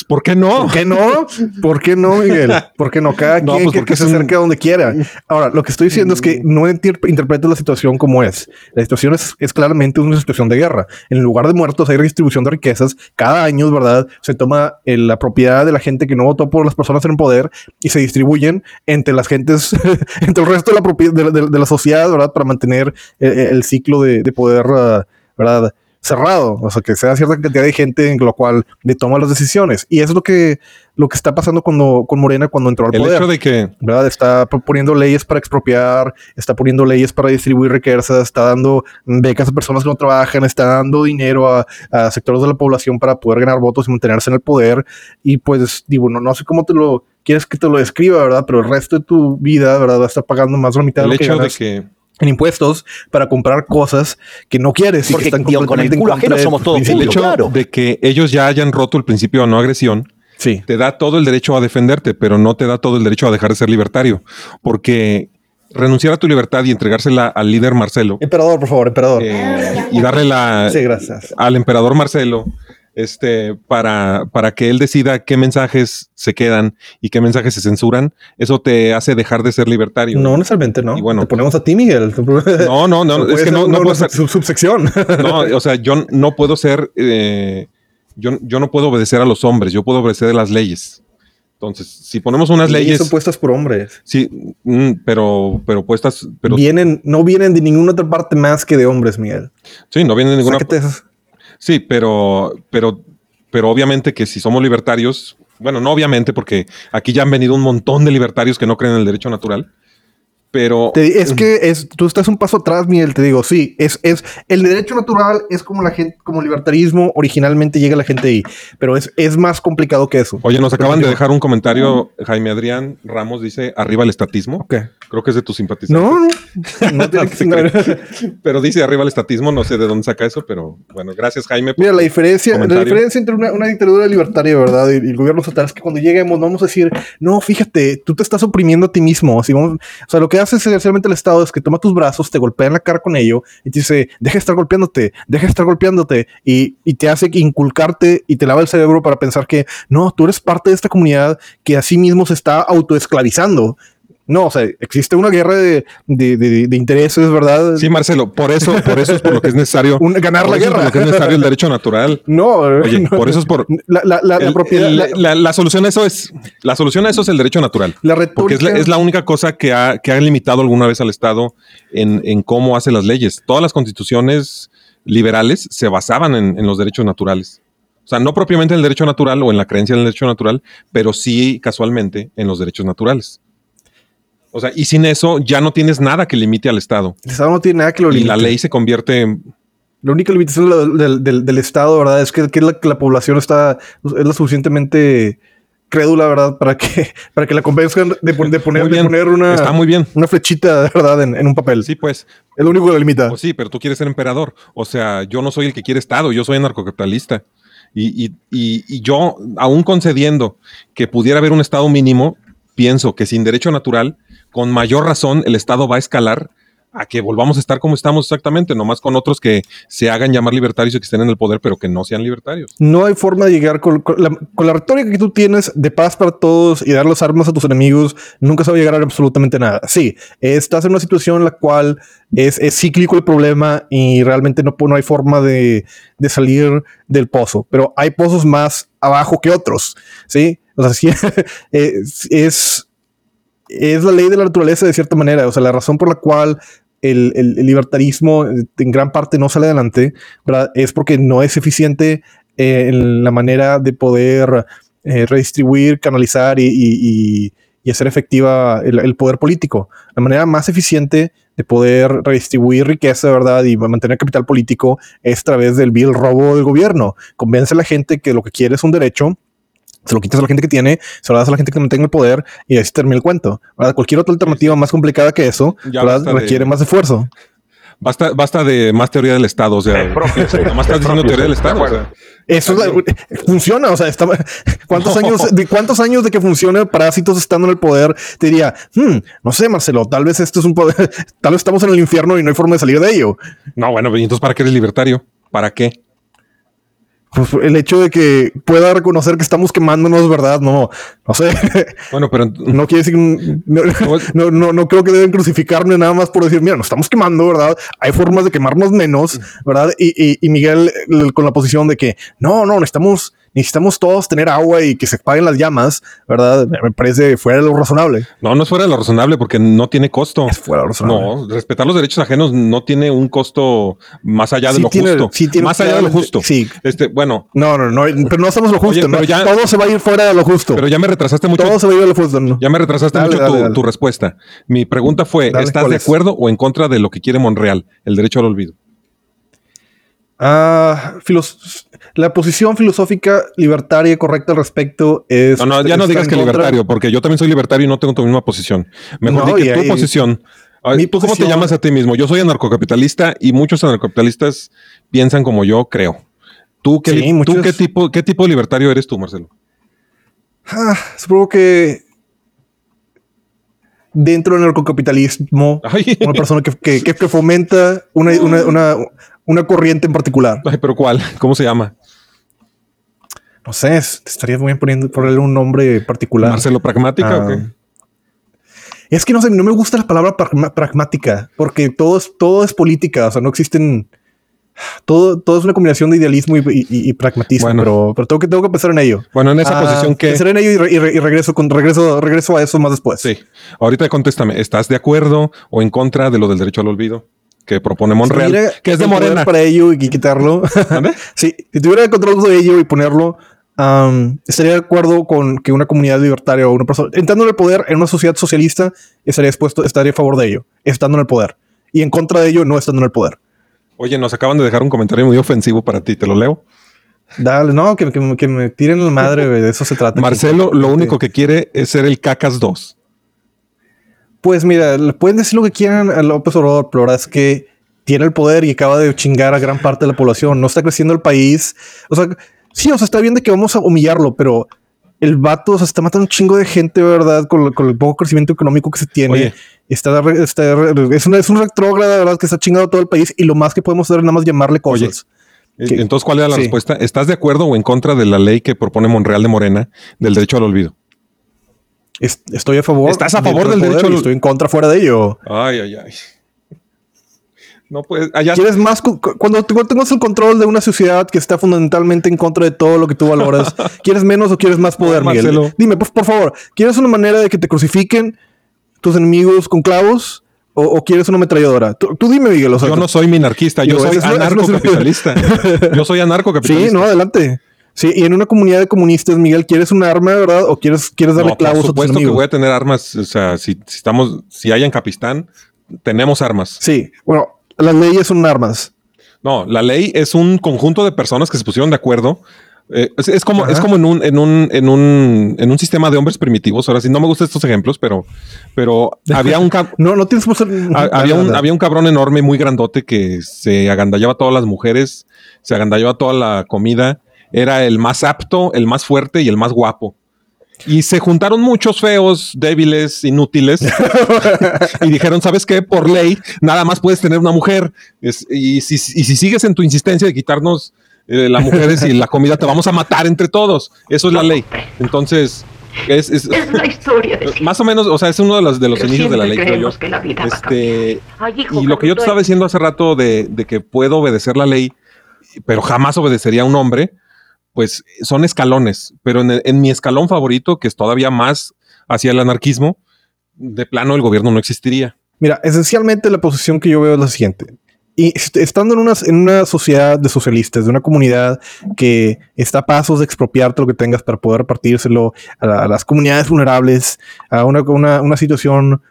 ¿por qué no? ¿Por qué no? ¿Por qué no, Miguel? ¿Por qué no? Cada No, quien pues que, se un- acerque a donde quiera. Ahora, lo que estoy diciendo es que no inter- interpretes la situación como es. La situación es, es claramente una situación de guerra. En lugar de muertos hay redistribución de riquezas. Cada año, ¿verdad? Se toma eh, la propiedad de la gente que no votó por las personas en poder y se distribuyen entre las gentes, entre el resto de la, propiedad, de, de- de la sociedad, ¿verdad? Para mantener eh, el ciclo de, de poder, ah, ¿verdad? Cerrado, o sea, que sea cierta cantidad de gente en lo cual le toma las decisiones. Y eso es lo que, lo que está pasando cuando, con Morena cuando entró al El poder. hecho de que ¿verdad? Está poniendo leyes para expropiar, está poniendo leyes para distribuir riquezas, está dando becas a personas que no trabajan, está dando dinero a, a sectores de la población para poder ganar votos y mantenerse en el poder. Y pues, digo, no, no sé cómo te lo quieres que te lo describa, ¿verdad? Pero el resto de tu vida, ¿verdad? Va a estar pagando más de la mitad de el lo que hecho de que en impuestos para comprar cosas que no quieres y Porque, que están tío, con el culo ajeno de somos todos el hecho claro. de que ellos ya hayan roto el principio de no agresión Sí. te da todo el derecho a defenderte, pero no te da todo el derecho a dejar de ser libertario, porque renunciar a tu libertad y entregársela al líder Marcelo Emperador, por favor, emperador. eh, y darle la sí, gracias. al emperador Marcelo este para para que él decida qué mensajes se quedan y qué mensajes se censuran, eso te hace dejar de ser libertario. No necesariamente, ¿no? Y bueno, te ponemos a ti, Miguel. No, no, no, es que no, no puedo ser- sub- subsección. no, o sea, yo no puedo ser, eh, yo, yo no puedo obedecer a los hombres, yo puedo obedecer a las leyes. Entonces, si ponemos unas Leyes leyes, son puestas por hombres. sí, mm, pero, pero puestas, pero vienen, no vienen de ninguna otra parte más que de hombres, Miguel. sí, no viene de ninguna. Esas. Sí, pero, pero, pero obviamente que si somos libertarios, bueno, no obviamente, porque aquí ya han venido un montón de libertarios que no creen en el derecho natural, pero Te- es que es, tú estás un paso atrás, Miguel, te digo, sí, es, es el derecho natural es como la gente, como libertarismo originalmente llega la gente ahí, pero es, es más complicado que eso. Oye, nos acaban de dejar un comentario. Jaime Adrián Ramos dice arriba el estatismo. Ok. Creo que es de tus simpatizantes. No, no, no tiene que ser. Pero dice arriba el estatismo. No sé de dónde saca eso, pero bueno, gracias, Jaime. por Mira, la diferencia, la diferencia entre una, una dictadura libertaria, ¿verdad? Y, y el gobierno estatal es que cuando lleguemos vamos a decir, no, fíjate, tú te estás oprimiendo a ti mismo. Así vamos, o sea, lo que hace esencialmente el Estado es que toma tus brazos, te golpea en la cara con ello y te dice, deja de estar golpeándote, deja de estar golpeándote y, y te hace inculcarte y te lava el cerebro para pensar que no, tú eres parte de esta comunidad que a sí mismo se está autoesclavizando no, o sea, existe una guerra de, de, de, de, intereses, ¿verdad? Sí, Marcelo, por eso, por eso es por lo que es necesario Un, ganar la guerra. Por lo que es necesario el derecho natural. No, Oye, no, por eso es por la, la, la, el, la propiedad. la, la, solución a eso es la solución a eso es el derecho natural. La retórica, porque es la, es la única cosa que ha, que ha limitado alguna vez al Estado en, en, cómo hace las leyes. Todas las constituciones liberales se basaban en, en los derechos naturales. O sea, no propiamente en el derecho natural o en la creencia en el derecho natural, pero sí casualmente en los derechos naturales. O sea, y sin eso ya no tienes nada que limite al Estado. El Estado no tiene nada que lo limite. Y la ley se convierte en... La única limitación del, del, del Estado, ¿verdad? Es que, que la, la, población está es lo suficientemente crédula, ¿verdad? Para que, para que la convenzcan de, de poner, de poner una, está muy bien. una flechita, ¿verdad? En, en, un papel. Sí, pues. Es lo único que limita. Pues sí, pero tú quieres ser emperador. O sea, yo no soy el que quiere Estado, yo soy anarcocapitalista. Y, y, y, y yo, aún concediendo que pudiera haber un Estado mínimo, pienso que sin derecho natural con mayor razón el Estado va a escalar a que volvamos a estar como estamos exactamente, nomás con otros que se hagan llamar libertarios y que estén en el poder, pero que no sean libertarios. No hay forma de llegar con, la, con, la, retórica que tú tienes de paz para todos y dar las armas a tus enemigos, nunca se va a llegar a absolutamente nada. Sí, estás en una situación en la cual es, cíclico el problema y realmente no, no hay forma de, de, salir del pozo, pero hay pozos más abajo que otros, ¿sí? O sea, sí, es, es es la ley de la naturaleza de cierta manera. O sea, la razón por la cual el, el, libertarismo en gran parte no sale adelante, ¿verdad? Es porque no es eficiente eh, en la manera de poder eh, redistribuir, canalizar y, y, y hacer efectiva el, el, poder político. La manera más eficiente de poder redistribuir riqueza, ¿verdad? Y mantener capital político es a través del vil robo del gobierno. Convence a la gente que lo que quiere es un derecho se lo quitas a la gente que tiene, se lo das a la gente que mantenga el poder y así termina el cuento. ¿verdad? Cualquier otra alternativa más complicada que eso requiere de, más esfuerzo. Basta, basta de más teoría del Estado, o sea, más estás diciendo teoría del Estado. O sea. Eso funciona, o sea, está, ¿cuántos, no. años, de, ¿cuántos años de que funcione Parásitos estando en el poder? Te diría, hmm, no sé, Marcelo, tal vez esto es un poder, tal vez estamos en el infierno y no hay forma de salir de ello. No, bueno, entonces, ¿para qué eres libertario? ¿Para qué? Pues el hecho de que pueda reconocer que estamos quemándonos, ¿verdad? No, no sé. Bueno, pero no quiere decir no, no, no, no, creo que deben crucificarme nada más por decir, mira, nos estamos quemando, ¿verdad? Hay formas de quemarnos menos, ¿verdad? Y, y, y Miguel con la posición de que no, no, necesitamos necesitamos todos tener agua y que se paguen las llamas, ¿verdad? Me parece fuera de lo razonable. No, no es fuera de lo razonable porque no tiene costo. Es fuera de lo razonable. No, respetar los derechos ajenos no tiene un costo más allá de sí lo tiene, justo. Sí tiene, más allá de lo justo. Sí. Este, bueno. No, no, no, pero no hacemos lo justo. Oye, ¿no? ya, Todo se va a ir fuera de lo justo. Pero ya me retrasaste mucho. Todo se va a ir de lo justo. ¿no? Ya me retrasaste dale, mucho dale, tu, dale. tu, respuesta. Mi pregunta fue, ¿estás de acuerdo es? o en contra de lo que quiere Monreal, el derecho al olvido? Uh, filos la posición filosófica libertaria correcta al respecto es. No, no, ya no digas que contra... libertario, porque yo también soy libertario y no tengo tu misma posición. Mejor no, di que tu ahí, posición. Mi ¿Tú posición, cómo te llamas a ti mismo? Yo soy anarcocapitalista y muchos anarcocapitalistas piensan como yo, creo. ¿Tú qué, sí, ¿tú muchos... qué tipo, qué tipo de libertario eres tú, Marcelo? Ah, supongo que dentro del narcocapitalismo, Ay. una persona que, que, que fomenta una, una, una, una, corriente en particular. Ay, pero ¿cuál? ¿Cómo se llama? No sé, te estarías muy bien poniendo ponerle un nombre particular. ¿Marcelo Pragmática o qué? Es que no sé, no me gusta la palabra pragmática, porque todo es, todo es política, o sea, no existen. Todo, todo es una combinación de idealismo y, y, y pragmatismo, bueno. pero, pero tengo, que, tengo que pensar en ello. Bueno, en esa uh, posición que... Pensar en ello y, y, regreso, con, regreso, regreso a eso más después. Sí. Ahorita contéstame, ¿estás de acuerdo o en contra de lo del derecho al olvido? que propone Monreal, si que es de Morena. Para ello y quitarlo. sí, si tuviera el control de ello y ponerlo, um, estaría de acuerdo con que una comunidad libertaria o una persona entrando en el poder en una sociedad socialista estaría dispuesto, estaría a favor de ello, estando en el poder. Y en contra de ello, no estando en el poder. Oye, nos acaban de dejar un comentario muy ofensivo para ti, ¿te lo leo? Dale, no, que, que, que me tiren la madre, de eso se trata. Marcelo lo único que quiere es ser el cacas 2. Pues mira, le pueden decir lo que quieran a López Obrador, pero verdad es que tiene el poder y acaba de chingar a gran parte de la población. No está creciendo el país. O sea, sí, o sea, está bien de que vamos a humillarlo, pero el vato se está matando un chingo de gente, ¿verdad? Con, con el poco crecimiento económico que se tiene. Oye. Está, está- es, una, es un retrógrada, ¿verdad? Que está chingado todo el país y lo más que podemos hacer es nada más llamarle Oye, cosas. Eh, ¿Qué? Entonces, ¿cuál era la Sí. respuesta? ¿Estás de acuerdo o en contra de la ley que propone Monreal de Morena del derecho al olvido? Es- estoy a favor. ¿Estás a favor del del derecho al- Estoy en contra fuera de ello. Ay, ay, ay. No puedes. Allá ¿Quieres más? cu- cu- Cuando tú tengas el control de una sociedad que está fundamentalmente en contra de todo lo que tú valoras, ¿quieres menos o quieres más poder, Miguel? Marcelo. Dime, por, por favor, ¿quieres una manera de que te crucifiquen tus enemigos con clavos o, o quieres una ametralladora? Tú, tú dime, Miguel. o sea, yo no soy minarquista, yo soy anarcocapitalista. Yo soy anarcocapitalista. Sí, no, adelante. Sí, y en una comunidad de comunistas, Miguel, ¿quieres un arma, verdad? ¿O quieres, quieres darle No, clavos por a tus supuesto que voy a tener armas. O sea, si, si estamos, si hay en Capistán, tenemos armas. Sí, bueno, las leyes son armas. No, la ley es un conjunto de personas que se pusieron de acuerdo. Eh, es, es como, Ajá. es como en un, en un, en un, en un sistema de hombres primitivos. Ahora sí, no me gustan estos ejemplos, pero, pero había un, No, no tienes ha- había un, había un cabrón enorme, muy grandote, que se agandallaba a todas las mujeres, se agandallaba toda la comida. Era el más apto, el más fuerte y el más guapo. Y se juntaron muchos feos, débiles, inútiles. y dijeron, ¿sabes qué? Por ley, nada más puedes tener una mujer. Es- y, si, y si sigues en tu insistencia de quitarnos eh, las mujeres y la comida, te vamos a matar entre todos. Eso es la ley. Entonces, es, es- Es la historia de más o menos, o sea, es uno de los, de los inicios de la ley, siempre creo yo. creemos que la vida va a Este, Ay, hijo, y lo que yo te estaba diciendo hace rato de, de que puedo obedecer la ley, pero jamás obedecería a un hombre, pues son escalones. Pero en, mi escalón favorito, que es todavía más hacia el anarquismo, de plano el gobierno no existiría. Mira, esencialmente la posición que yo veo es la siguiente. Y est- estando en una, en una sociedad de socialistas, de una comunidad que está a pasos de expropiarte lo que tengas para poder repartírselo a, la- las comunidades vulnerables, a una, una, una situación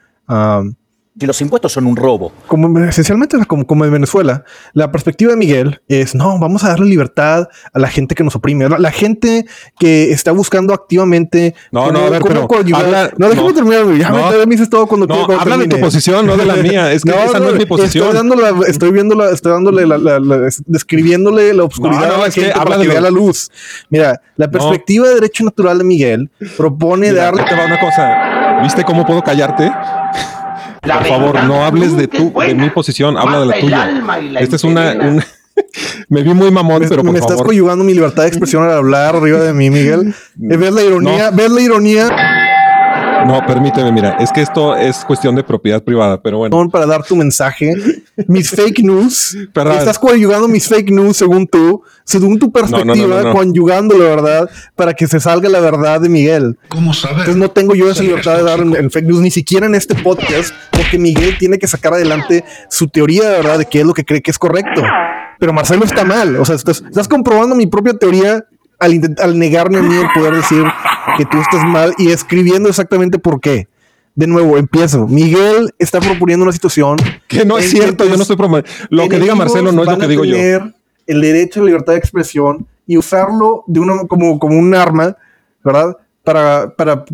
Si los impuestos son un robo, como esencialmente como, como en Venezuela, la perspectiva de Miguel es no, vamos a darle libertad a la gente que nos oprime, la, la gente que está buscando activamente. No, cómo- no, a ver, pero habla- no, déjame no. terminar, ya me- No. me dices todo cuando No, cuando habla de tu posición, no de la mía. Es que esa no es mi posición. Estoy, dándole la- estoy viendo la, estoy dándole la, la- la- es- describiéndole la oscuridad No, no, a la es que gente habla para de que vea la luz. Mira, la perspectiva de derecho natural de Miguel propone Mira, darle te va una cosa. ¿Viste cómo puedo callarte? La Por favor, no hables de tu, de mi posición, habla de la tuya. la Esta es una, una- me vi muy mamón, Me, pero me por estás favor. coyugando mi libertad de expresión al hablar arriba de mí, Miguel. Eh, ¿Ves la ironía? ¿Ves la ironía? No, permíteme, mira, es que esto es cuestión de propiedad privada, pero bueno. Para dar tu mensaje. Mis fake news. Perdón. Estás conyugando mis fake news según tú, según tu perspectiva, no, no, no. conyugando la verdad para que se salga la verdad de Miguel. ¿Cómo saber? Entonces no tengo yo esa libertad de dar en, en fake news, ni siquiera en este podcast, porque Miguel tiene que sacar adelante su teoría de verdad de qué es lo que cree que es correcto. Pero Marcelo está mal. O sea, estás, estás comprobando mi propia teoría al, negarme a mí el poder decir que tú estás mal y escribiendo exactamente por qué. De nuevo, empiezo. Miguel está proponiendo una situación Que no es cierto, yo no estoy promoviendo. Lo que diga Marcelo no es lo que digo yo. tener El derecho a la libertad de expresión y usarlo de una, como, como un arma, ¿verdad? Para, para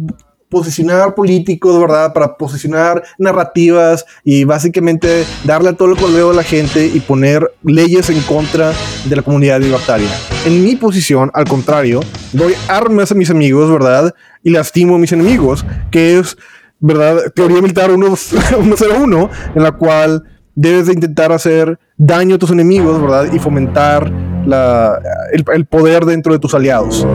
posicionar políticos, ¿verdad? Para posicionar narrativas y básicamente darle a todo el coleo a la gente y poner leyes en contra de la comunidad libertaria. En mi posición, al contrario, doy armas a mis amigos, ¿verdad? Y lastimo a mis enemigos, que es, ¿verdad? Teoría militar 1- 101, en la cual debes de intentar hacer daño a tus enemigos, ¿verdad? Y fomentar la, el, el poder dentro de tus aliados.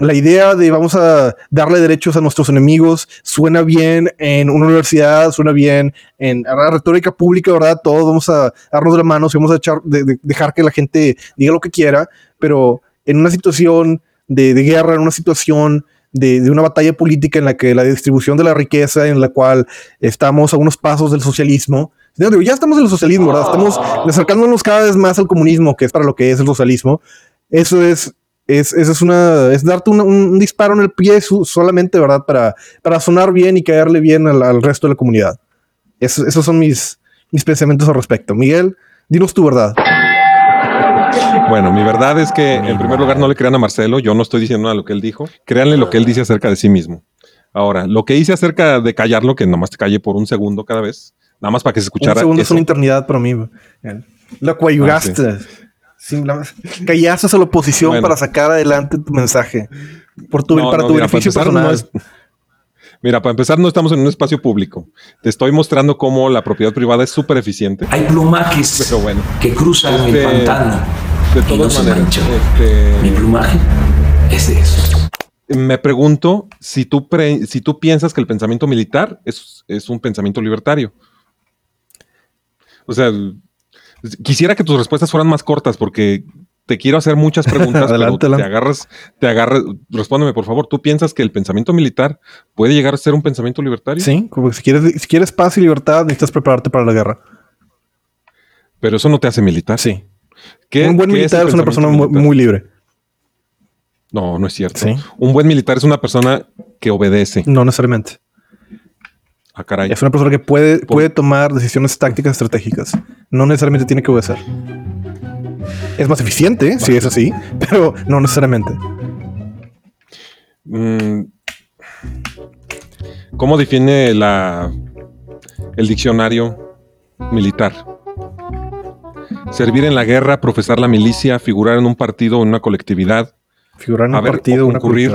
La idea de vamos a darle derechos a nuestros enemigos suena bien en una universidad, suena bien en la retórica pública, ¿verdad? Todos vamos a darnos manos y vamos a echar, de- de- dejar que la gente diga lo que quiera, pero en una situación de, de guerra, en una situación de, de una batalla política en la que la distribución de la riqueza, en la cual estamos a unos pasos del socialismo, ya estamos en el socialismo, ¿verdad? Estamos acercándonos cada vez más al comunismo, que es para lo que es el socialismo. Eso es, es, es una, es darte un, un disparo en el pie su- solamente, ¿verdad? Para, para sonar bien y caerle bien al, al resto de la comunidad. Eso- esos son mis, mis pensamientos al respecto. Miguel, dinos tu verdad. Bueno, mi verdad es que en primer lugar no le crean a Marcelo, yo no estoy diciendo nada de lo que él dijo, créanle lo que él dice acerca de sí mismo. Ahora, lo que hice acerca de callarlo, que nomás te calle por un segundo cada vez, nada más para que se Un escuchara. segundo es una eternidad para mí. Lo coayugaste. Sin la- Callaste a la oposición Bueno. para sacar adelante tu mensaje. por tu, No, para no, tu mira, para beneficio empezar, no personal. es- Mira, para empezar, no estamos en un espacio público. Te estoy mostrando cómo la propiedad privada es súper eficiente. Hay plumajes Pero bueno, que cruzan Este, el pantano de y no todas se maneras, este, Mi plumaje es de esos. me pregunto si tú, pre- si tú piensas que el pensamiento militar es, es un pensamiento libertario. O sea, quisiera que tus respuestas fueran más cortas porque te quiero hacer muchas preguntas, Adelante, pero te agarras, te agarras, respóndeme por favor, ¿tú piensas que el pensamiento militar puede llegar a ser un pensamiento libertario? Sí, como que si quieres, si quieres paz y libertad, necesitas prepararte para la guerra. Pero eso no te hace militar. Sí. ¿Qué- Un buen qué militar es una persona muy, libre. No, no es cierto. Sí. Un buen militar es una persona que obedece. No necesariamente. Ah, caray. Es una persona que puede, puede tomar decisiones tácticas estratégicas. No necesariamente tiene que obedecer. Es más eficiente, si es así, pero no necesariamente. Mm, ¿Cómo define la, el diccionario militar? Servir en la guerra, profesar la milicia, figurar en un partido o en una colectividad. Figurar en un partido, o concurrir.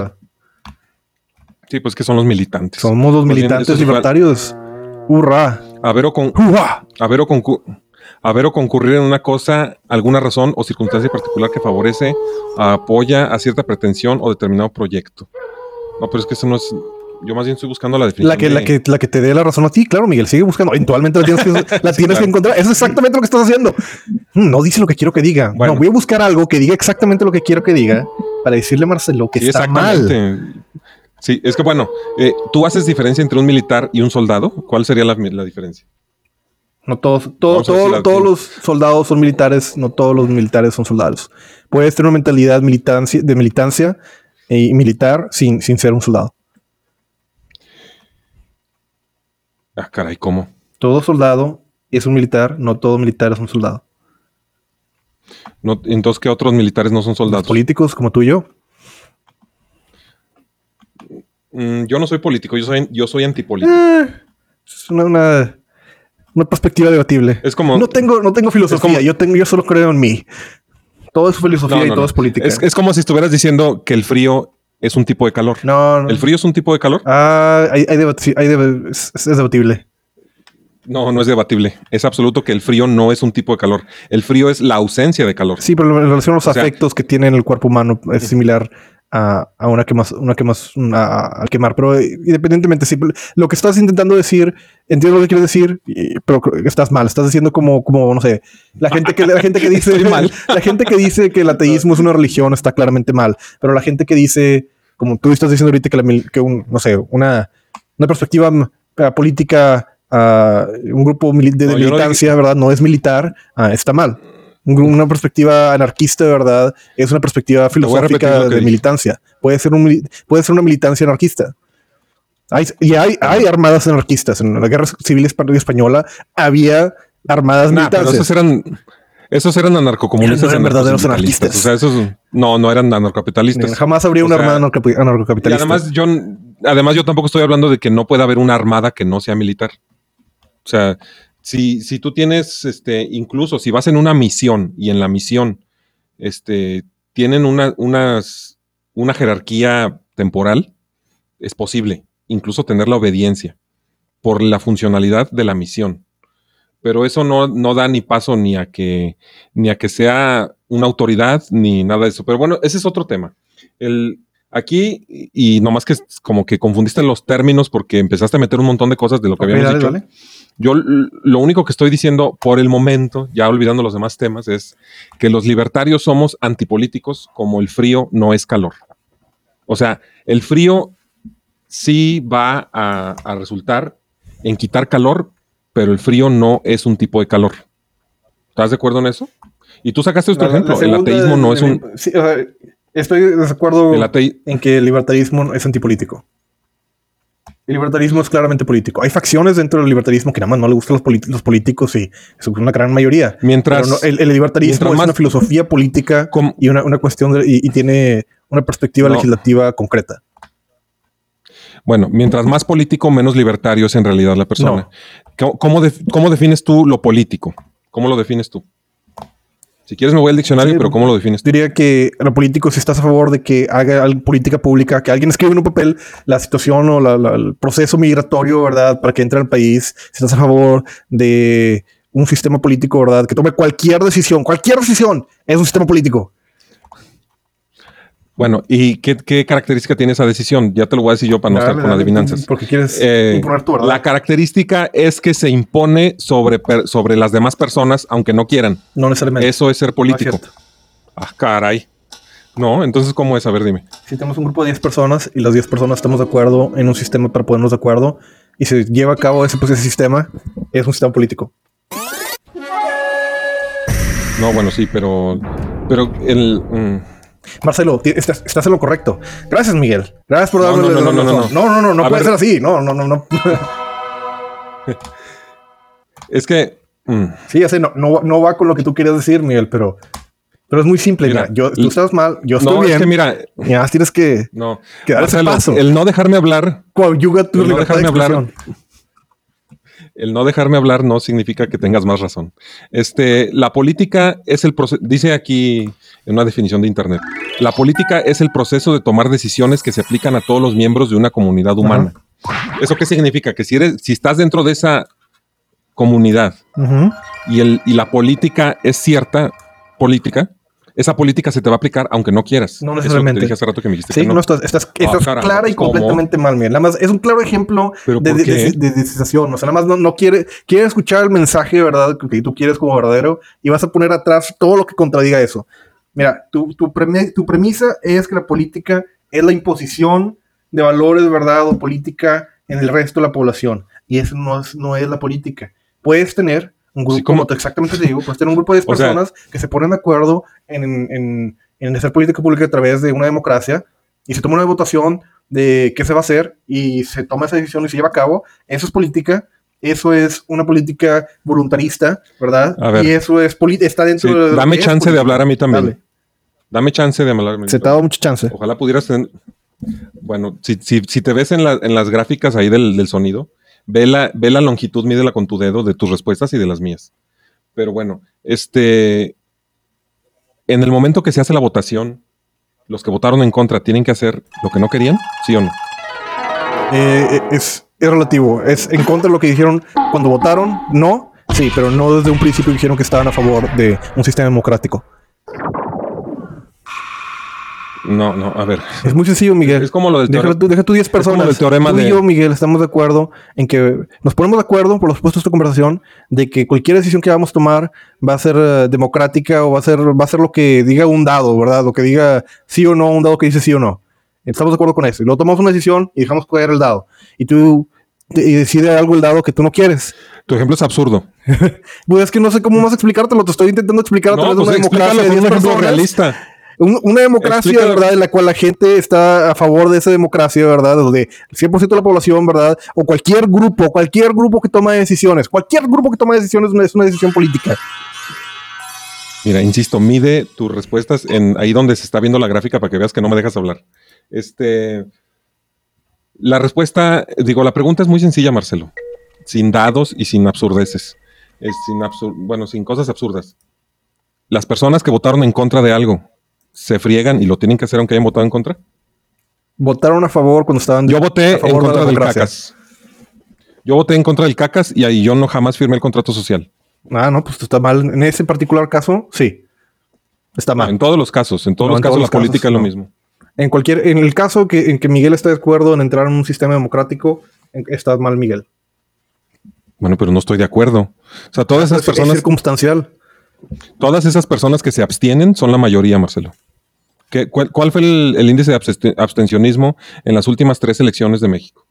Sí, pues que son los militantes. Somos los bien, militantes libertarios. ¡Hurra! Haber o, con, o concu- haber o concurrir en una cosa, alguna razón o circunstancia particular que favorece, apoya a cierta pretensión o determinado proyecto. No, pero es que eso no es. Yo más bien estoy buscando la definición. La que, la, que, la que te dé la razón a ti, claro, Miguel, sigue buscando. Eventualmente la tienes que, la tienes que encontrar. Eso es exactamente lo que estás haciendo. Mm, No dice lo que quiero que diga. Bueno. No, voy a buscar algo que diga exactamente lo que quiero que diga para decirle a Marcelo que Sí, está mal. Sí, es que bueno, eh, tú haces diferencia entre un militar y un soldado. ¿Cuál sería la, la diferencia? No todos, todo- todos los soldados son militares, no todos los militares son soldados. Puedes tener una mentalidad militancia, de militancia y militar sin, sin ser un soldado. Ah, caray, ¿cómo? Todo soldado es un militar, no todo militar es un soldado. No, entonces, ¿qué otros militares no son Los soldados? políticos como tú y yo. Mm, yo no soy político, yo soy, yo soy antipolítico. Eh, es una, una, una perspectiva debatible. Es como- no tengo, no tengo filosofía, como- yo tengo, yo solo creo en mí. Todo es filosofía No, y todo no. es política. Es, es como si estuvieras diciendo que el frío es un tipo de calor. no, no. ¿El frío es un tipo de calor? Ah, hay, hay debe- es, es debatible. No, no es debatible. Es absoluto que el frío no es un tipo de calor. El frío es la ausencia de calor. Sí, pero en relación a los O sea- afectos que tiene el cuerpo humano es similar a, a una que más, una que más a- al quemar. Pero eh, independientemente, sí, lo que estás intentando decir, entiendo lo que quieres decir, y- pero estás mal. Estás diciendo como, como, no sé, la gente que, la gente que dice mal. la gente que dice que el ateísmo es una religión está claramente mal. Pero la gente que dice, como tú estás diciendo ahorita que, la que un, no sé, una, una perspectiva eh, política, ah, un grupo de, de No, yo no militancia, ¿verdad? No es militar, ah, está mal. Una perspectiva anarquista de verdad es una perspectiva filosófica de militancia. Puede ser, un, puede ser una militancia anarquista. Hay, y hay, hay armadas anarquistas. En la guerra civil espa- española había armadas Nah, pero militantes. esos eran, esos eran anarcocomunistas. Eran y verdaderos anarcosindicalistas. O sea, esos no, no eran anarcocapitalistas. Jamás habría O una sea, armada anarco- Y anarcocapitalista. además yo, además yo tampoco estoy hablando de que no pueda haber una armada que no sea militar. O sea, si, si tú tienes, este, incluso si vas en una misión y en la misión, este, tienen una, unas, una jerarquía temporal, es posible incluso tener la obediencia por la funcionalidad de la misión. Pero eso no, no da ni paso ni a que ni a que sea una autoridad ni nada de eso. Pero bueno, ese es otro tema. El, aquí, y nomás que como que confundiste los términos porque empezaste a meter un montón de cosas de lo que habíamos dale, dicho. dale. Yo lo único que estoy diciendo por el momento, ya olvidando los demás temas, es que los libertarios somos antipolíticos como el frío no es calor. O sea, el frío sí va a, a resultar en quitar calor, pero el frío no es un tipo de calor. ¿Estás de acuerdo en eso? Y tú sacaste otro La- la ejemplo. el ateísmo no es un... de- sí, o sea, estoy de acuerdo en que el libertarismo es antipolítico. El libertarismo es claramente político. Hay facciones dentro del libertarismo que nada más no le gustan los, los políticos y es una gran mayoría. Mientras- no, el, el libertarismo mientras es más- una filosofía política Com- y una, una cuestión de- y, y tiene una perspectiva No. legislativa concreta. Bueno, mientras más político, menos libertario es en realidad la persona. ¿Cómo, cómo defines tú lo político? ¿Cómo lo defines tú? Si quieres me voy al diccionario, Sí, pero ¿cómo lo defines? Diría que lo político, si estás a favor de que haga política pública, que alguien escriba en un papel la situación o la- la- el proceso migratorio, ¿verdad? Para que entre al país, si estás a favor de un sistema político, ¿verdad? Que tome cualquier decisión, cualquier decisión es un sistema político. Bueno, ¿y qué, qué característica tiene esa decisión? Ya te lo voy a decir yo para no Dale, estar con dale, adivinanzas. Porque quieres Eh, imponer tu verdad. la característica es que se impone sobre, sobre las demás personas, aunque no quieran. no necesariamente. Eso es ser político. No es cierto. ah, caray. No, entonces, ¿cómo es? A ver, dime. Si tenemos un grupo de 10 personas y las 10 personas estamos de acuerdo en un sistema para ponernos de acuerdo y se lleva a cabo ese, pues, ese sistema, es un sistema político. No, bueno, sí, pero. Pero el. mm, Marcelo, estás, estás en lo correcto. Gracias, Miguel. Gracias por No, darme no, la no, no, no, no. no, no, no, no A puede ver. ser así. No, no, no, no. es que. mm, sí, ya sé, no, no, no va con lo que tú querías decir, Miguel, pero, pero es muy simple. Mira, Mira, yo, tú estás mal, yo estoy no, bien. es que mira. Tienes que No. Que dar ese Marcelo, paso. el no dejarme hablar. coadyuga tu El no dejarme hablar. El no dejarme hablar no significa que tengas más razón. Este, la política es el proceso, dice aquí en una definición de internet, la política es el proceso de tomar decisiones que se aplican a todos los miembros de una comunidad humana. ¿Eso qué significa? Que si eres, si estás dentro de esa comunidad y, el, y la política es cierta política, esa política se te va a aplicar aunque no quieras. No Eso necesariamente. te dije hace rato que me dijiste Sí, que no, no. estás, estás, estás caramba, clara y ¿cómo? completamente mal, Miguel. Nada más es un claro ejemplo ¿Pero de, de, de- de decisación. O sea, nada más no, no quiere, quiere escuchar el mensaje, ¿verdad? Que tú quieres como verdadero y vas a poner atrás todo lo que contradiga eso. Mira, tu, tu, preme- tu premisa es que la política es la imposición de valores, ¿verdad? O política en el resto de la población. Y eso no es, no es la política. Puedes tener un grupo, como te exactamente te digo, puedes tener un grupo de sea- personas que se ponen de acuerdo en, en, en hacer política pública a través de una democracia y se toma una votación de qué se va a hacer y se toma esa decisión y se lleva a cabo. Eso es política. Eso es una política voluntarista, ¿verdad? A ver. Y eso es está dentro Sí, de. dame chance de hablar a mí también. Dale. Dame chance de hablar. a mí Se te ha dado mucha chance. Ojalá pudieras tener. Bueno, si, si, si te ves en, la- en las gráficas ahí del, del sonido, ve la, la longitud, mídela con tu dedo de tus respuestas y de las mías. Pero bueno, este. En el momento que se hace la votación, los que votaron en contra tienen que hacer lo que no querían, ¿sí o no? Eh, eh, es, es relativo. Es en contra de lo que dijeron cuando votaron. No. Sí, pero no desde un principio dijeron que estaban a favor de un sistema democrático. No, no, a ver. Es muy sencillo, Miguel. Es como lo del Deja teorema- tú, deja tú 10 como personas. teorema tú y de- yo, Miguel, estamos de acuerdo en que nos ponemos de acuerdo, por supuesto, esta conversación, de que cualquier decisión que vamos a tomar va a ser eh, democrática o va a ser, va a ser lo que diga un dado, ¿verdad? Lo que diga sí o no, un dado que dice sí o no. Estamos de acuerdo con eso. Y luego tomamos una decisión y dejamos caer el dado. Y tú y decide algo el dado que tú no quieres. Tu ejemplo es absurdo. Pues es que no sé cómo más explicártelo. Te estoy intentando explicar a No, través de pues una democracia de con un 10 ejemplo personas. realista. Un- una democracia. ¿verdad? En la cual la gente está a favor de esa democracia, ¿verdad? Donde el 100% de la población, ¿verdad? O cualquier grupo, cualquier grupo que toma decisiones, cualquier grupo que toma decisiones es una, es una decisión política. Mira, insisto, mide tus respuestas en ahí donde se está viendo la gráfica para que veas que no me dejas hablar. Este, la respuesta, digo, la pregunta es muy sencilla, Marcelo, sin dados y sin absurdeces, es sin absur- bueno, sin cosas absurdas. Las personas que votaron en contra de algo se friegan y lo tienen que hacer aunque hayan votado en contra. Votaron a favor cuando estaban Yo a voté en favor de la contra del. CACAS. Yo voté en contra del CACAS y ahí yo no jamás firmé el contrato social. Ah, no, pues está mal. En ese particular caso, sí. Está mal. En todos los casos, en todos No, los en casos todos la casos, política es lo mismo. En cualquier, en el caso que, en que Miguel está de acuerdo en entrar en un sistema democrático, en- está mal Miguel. Bueno, pero no estoy de acuerdo. O sea, todas esas Es- es personas, circunstancial. Todas esas personas que se abstienen son la mayoría, Marcelo. ¿Qué- cuál, cuál fue el, el índice de abste- abstencionismo en las últimas tres elecciones de México?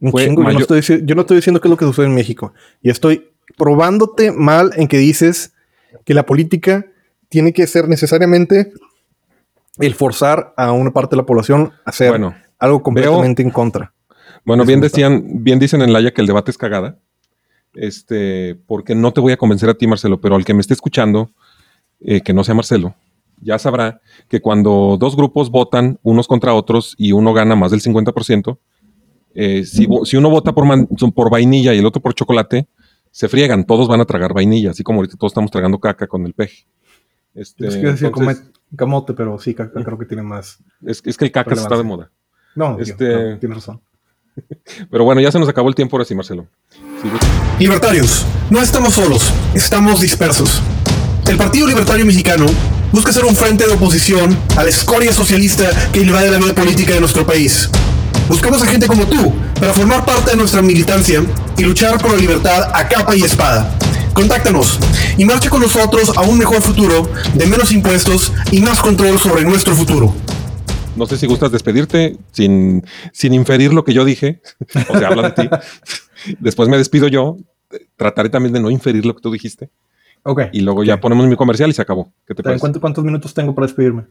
Un chingo. Yo no, estoy, dici- yo no estoy diciendo qué es lo que sucede en México. Y estoy probándote mal en que dices que la política tiene que ser necesariamente el forzar a una parte de la población a hacer Bueno, algo completamente en contra. Bueno, bien decían, bien dicen en Laia que el debate es cagada. Este, porque no te voy a convencer a ti, Marcelo, pero al que me esté escuchando, eh, que no sea Marcelo, ya sabrá que cuando dos grupos votan unos contra otros y uno gana más del 50%, eh, si, uno vota por, man- por vainilla y el otro por chocolate, se friegan, todos van a tragar vainilla, así como ahorita todos estamos tragando caca con el peje. Este, Es que decir entonces, camote, pero sí, caca creo que tiene más. es, es que el cacas está de moda. No, Este- no, tienes razón. Pero bueno, ya se nos acabó el tiempo ahora sí, Marcelo. Libertarios, no estamos solos, estamos dispersos. El Partido Libertario Mexicano busca ser un frente de oposición a la escoria socialista que invade la vida política de nuestro país. Buscamos a gente como tú para formar parte de nuestra militancia y luchar por la libertad a capa y espada. Contáctanos y marcha con nosotros a un mejor futuro, de menos impuestos y más control sobre nuestro futuro. No sé si gustas despedirte sin, sin inferir lo que yo dije. O sea, habla de ti. Después me despido yo. Trataré también de no inferir lo que tú dijiste. Ok. Y luego ya ponemos mi comercial y se acabó. ¿Qué te ¿Saben parece? cuánto- ¿Cuántos minutos tengo para despedirme?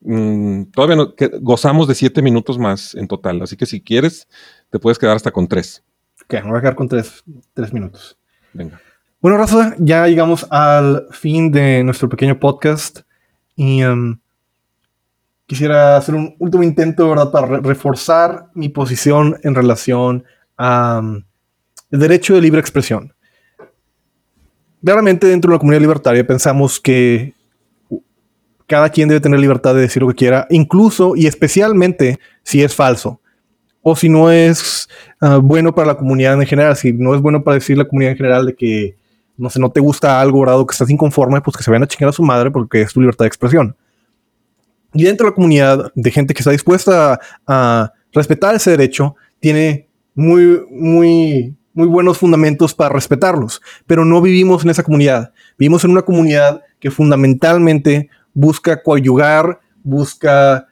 Mm, todavía no, que- gozamos de siete minutos más en total. Así que si quieres, te puedes quedar hasta con tres. Ok, me voy a quedar con tres, tres minutos. Venga. Bueno, Raza, ya llegamos al fin de nuestro pequeño podcast y em, quisiera hacer un último intento, ¿verdad?, para re- reforzar mi posición en relación al derecho de libre expresión. Claramente dentro de la comunidad libertaria pensamos que cada quien debe tener libertad de decir lo que quiera, incluso y especialmente si es falso o si no es ah, bueno para la comunidad en general, si no es bueno para decir la comunidad en general de que, no sé, no te gusta algo, ¿verdad? O que estás inconforme, pues que se vayan a chingar a su madre porque es tu libertad de expresión. Y dentro de la comunidad de gente que está dispuesta a respetar ese derecho, tiene muy, muy, muy buenos fundamentos para respetarlos, pero no vivimos en esa comunidad. Vivimos en una comunidad que fundamentalmente busca coadyugar, busca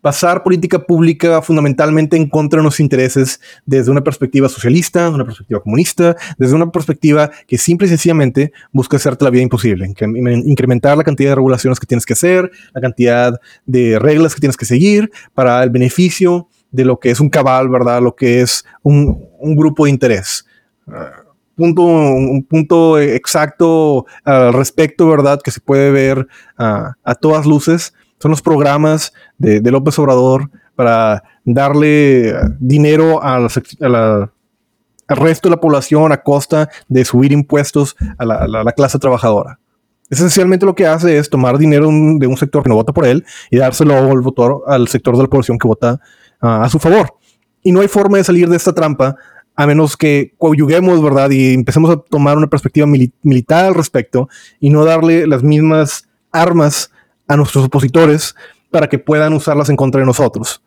pasar política pública fundamentalmente en contra de nuestros intereses desde una perspectiva socialista, una perspectiva comunista, desde una perspectiva que simple y sencillamente busca hacerte la vida imposible, incre- incrementar la cantidad de regulaciones que tienes que hacer, la cantidad de reglas que tienes que seguir para el beneficio de lo que es un cabal, ¿verdad? Lo que es un, un grupo de interés. Ah, punto, un punto exacto al respecto, ¿verdad? Que se puede ver ah, a todas luces son los programas de, de López Obrador para darle dinero al resto de la población a costa de subir impuestos a la, la- a la clase trabajadora. Esencialmente lo que hace es tomar dinero de un sector que no vota por él y dárselo al, votor, al sector de la población que vota a su favor. Y no hay forma de salir de esta trampa a menos que coadyuguemos, ¿verdad? Y empecemos a tomar una perspectiva mili- militar al respecto y no darle las mismas armas a nuestros opositores para que puedan usarlas en contra de nosotros.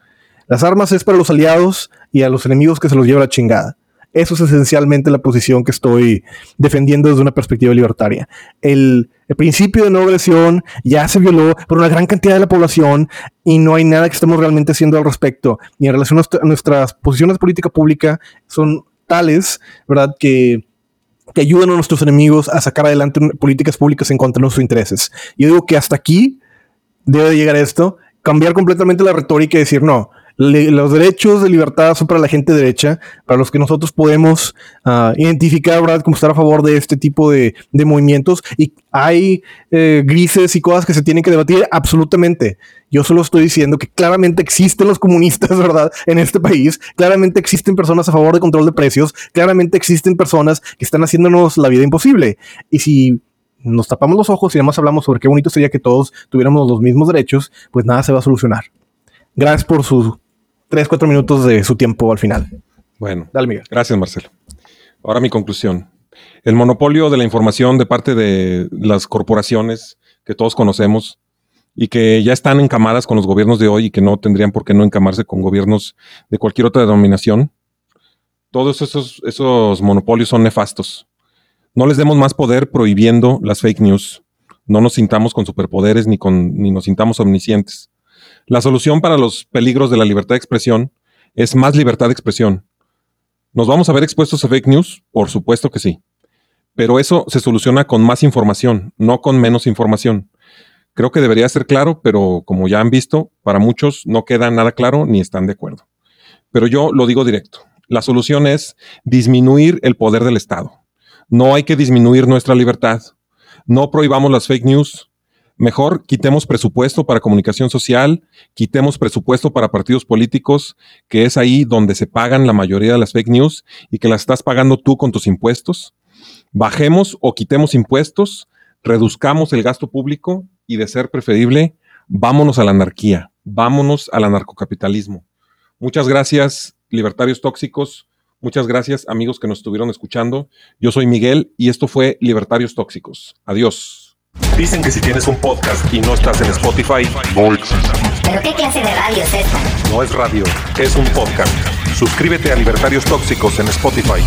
Las armas es para los aliados y a los enemigos que se los lleva la chingada. Eso es esencialmente la posición que estoy defendiendo desde una perspectiva libertaria. El, el principio de no agresión ya se violó por una gran cantidad de la población y no hay nada que estemos realmente haciendo al respecto. Y en relación a nuestra- a nuestras posiciones de política pública son tales, ¿verdad? Que que ayudan a nuestros enemigos a sacar adelante políticas públicas en contra de nuestros intereses. Yo digo que hasta aquí debe de llegar esto, cambiar completamente la retórica y decir, no, los derechos de libertad son para la gente derecha, para los que nosotros podemos ah, identificar, ¿verdad?, como estar a favor de este tipo de, movimientos. Y hay eh, grises y cosas que se tienen que debatir, absolutamente. Yo solo estoy diciendo que claramente existen los comunistas, ¿verdad?, en este país. Claramente existen personas a favor de control de precios. Claramente existen personas que están haciéndonos la vida imposible. Y si nos tapamos los ojos y además hablamos sobre qué bonito sería que todos tuviéramos los mismos derechos, pues nada se va a solucionar. Gracias por sus 3, 4 minutos de su tiempo al final. Bueno, Dale, Miguel. gracias, Marcelo. Ahora mi conclusión. El monopolio de la información de parte de las corporaciones que todos conocemos y que ya están encamadas con los gobiernos de hoy y que no tendrían por qué no encamarse con gobiernos de cualquier otra denominación, todos esos, esos monopolios son nefastos. No les demos más poder prohibiendo las fake news. No nos sintamos con superpoderes ni, con, ni nos sintamos omniscientes. La solución para los peligros de la libertad de expresión es más libertad de expresión. ¿Nos vamos a ver expuestos a fake news? Por supuesto que sí. Pero eso se soluciona con más información, no con menos información. Creo que debería ser claro, pero como ya han visto, para muchos no queda nada claro ni están de acuerdo. Pero yo lo digo directo. La solución es disminuir el poder del Estado. No hay que disminuir nuestra libertad. No prohibamos las fake news. Mejor quitemos presupuesto para comunicación social, quitemos presupuesto para partidos políticos, que es ahí donde se pagan la mayoría de las fake news y que las estás pagando tú con tus impuestos. Bajemos o quitemos impuestos reduzcamos el gasto público y de ser preferible, vámonos a la anarquía, vámonos al anarcocapitalismo. Muchas gracias, libertarios tóxicos. Muchas gracias, amigos que nos estuvieron escuchando. Yo soy Miguel y esto fue Libertarios Tóxicos. Adiós. Dicen que si tienes un podcast y no estás en Spotify, no. ¿Pero qué clase de radio es esta? No es radio, es un podcast. Suscríbete a Libertarios Tóxicos en Spotify.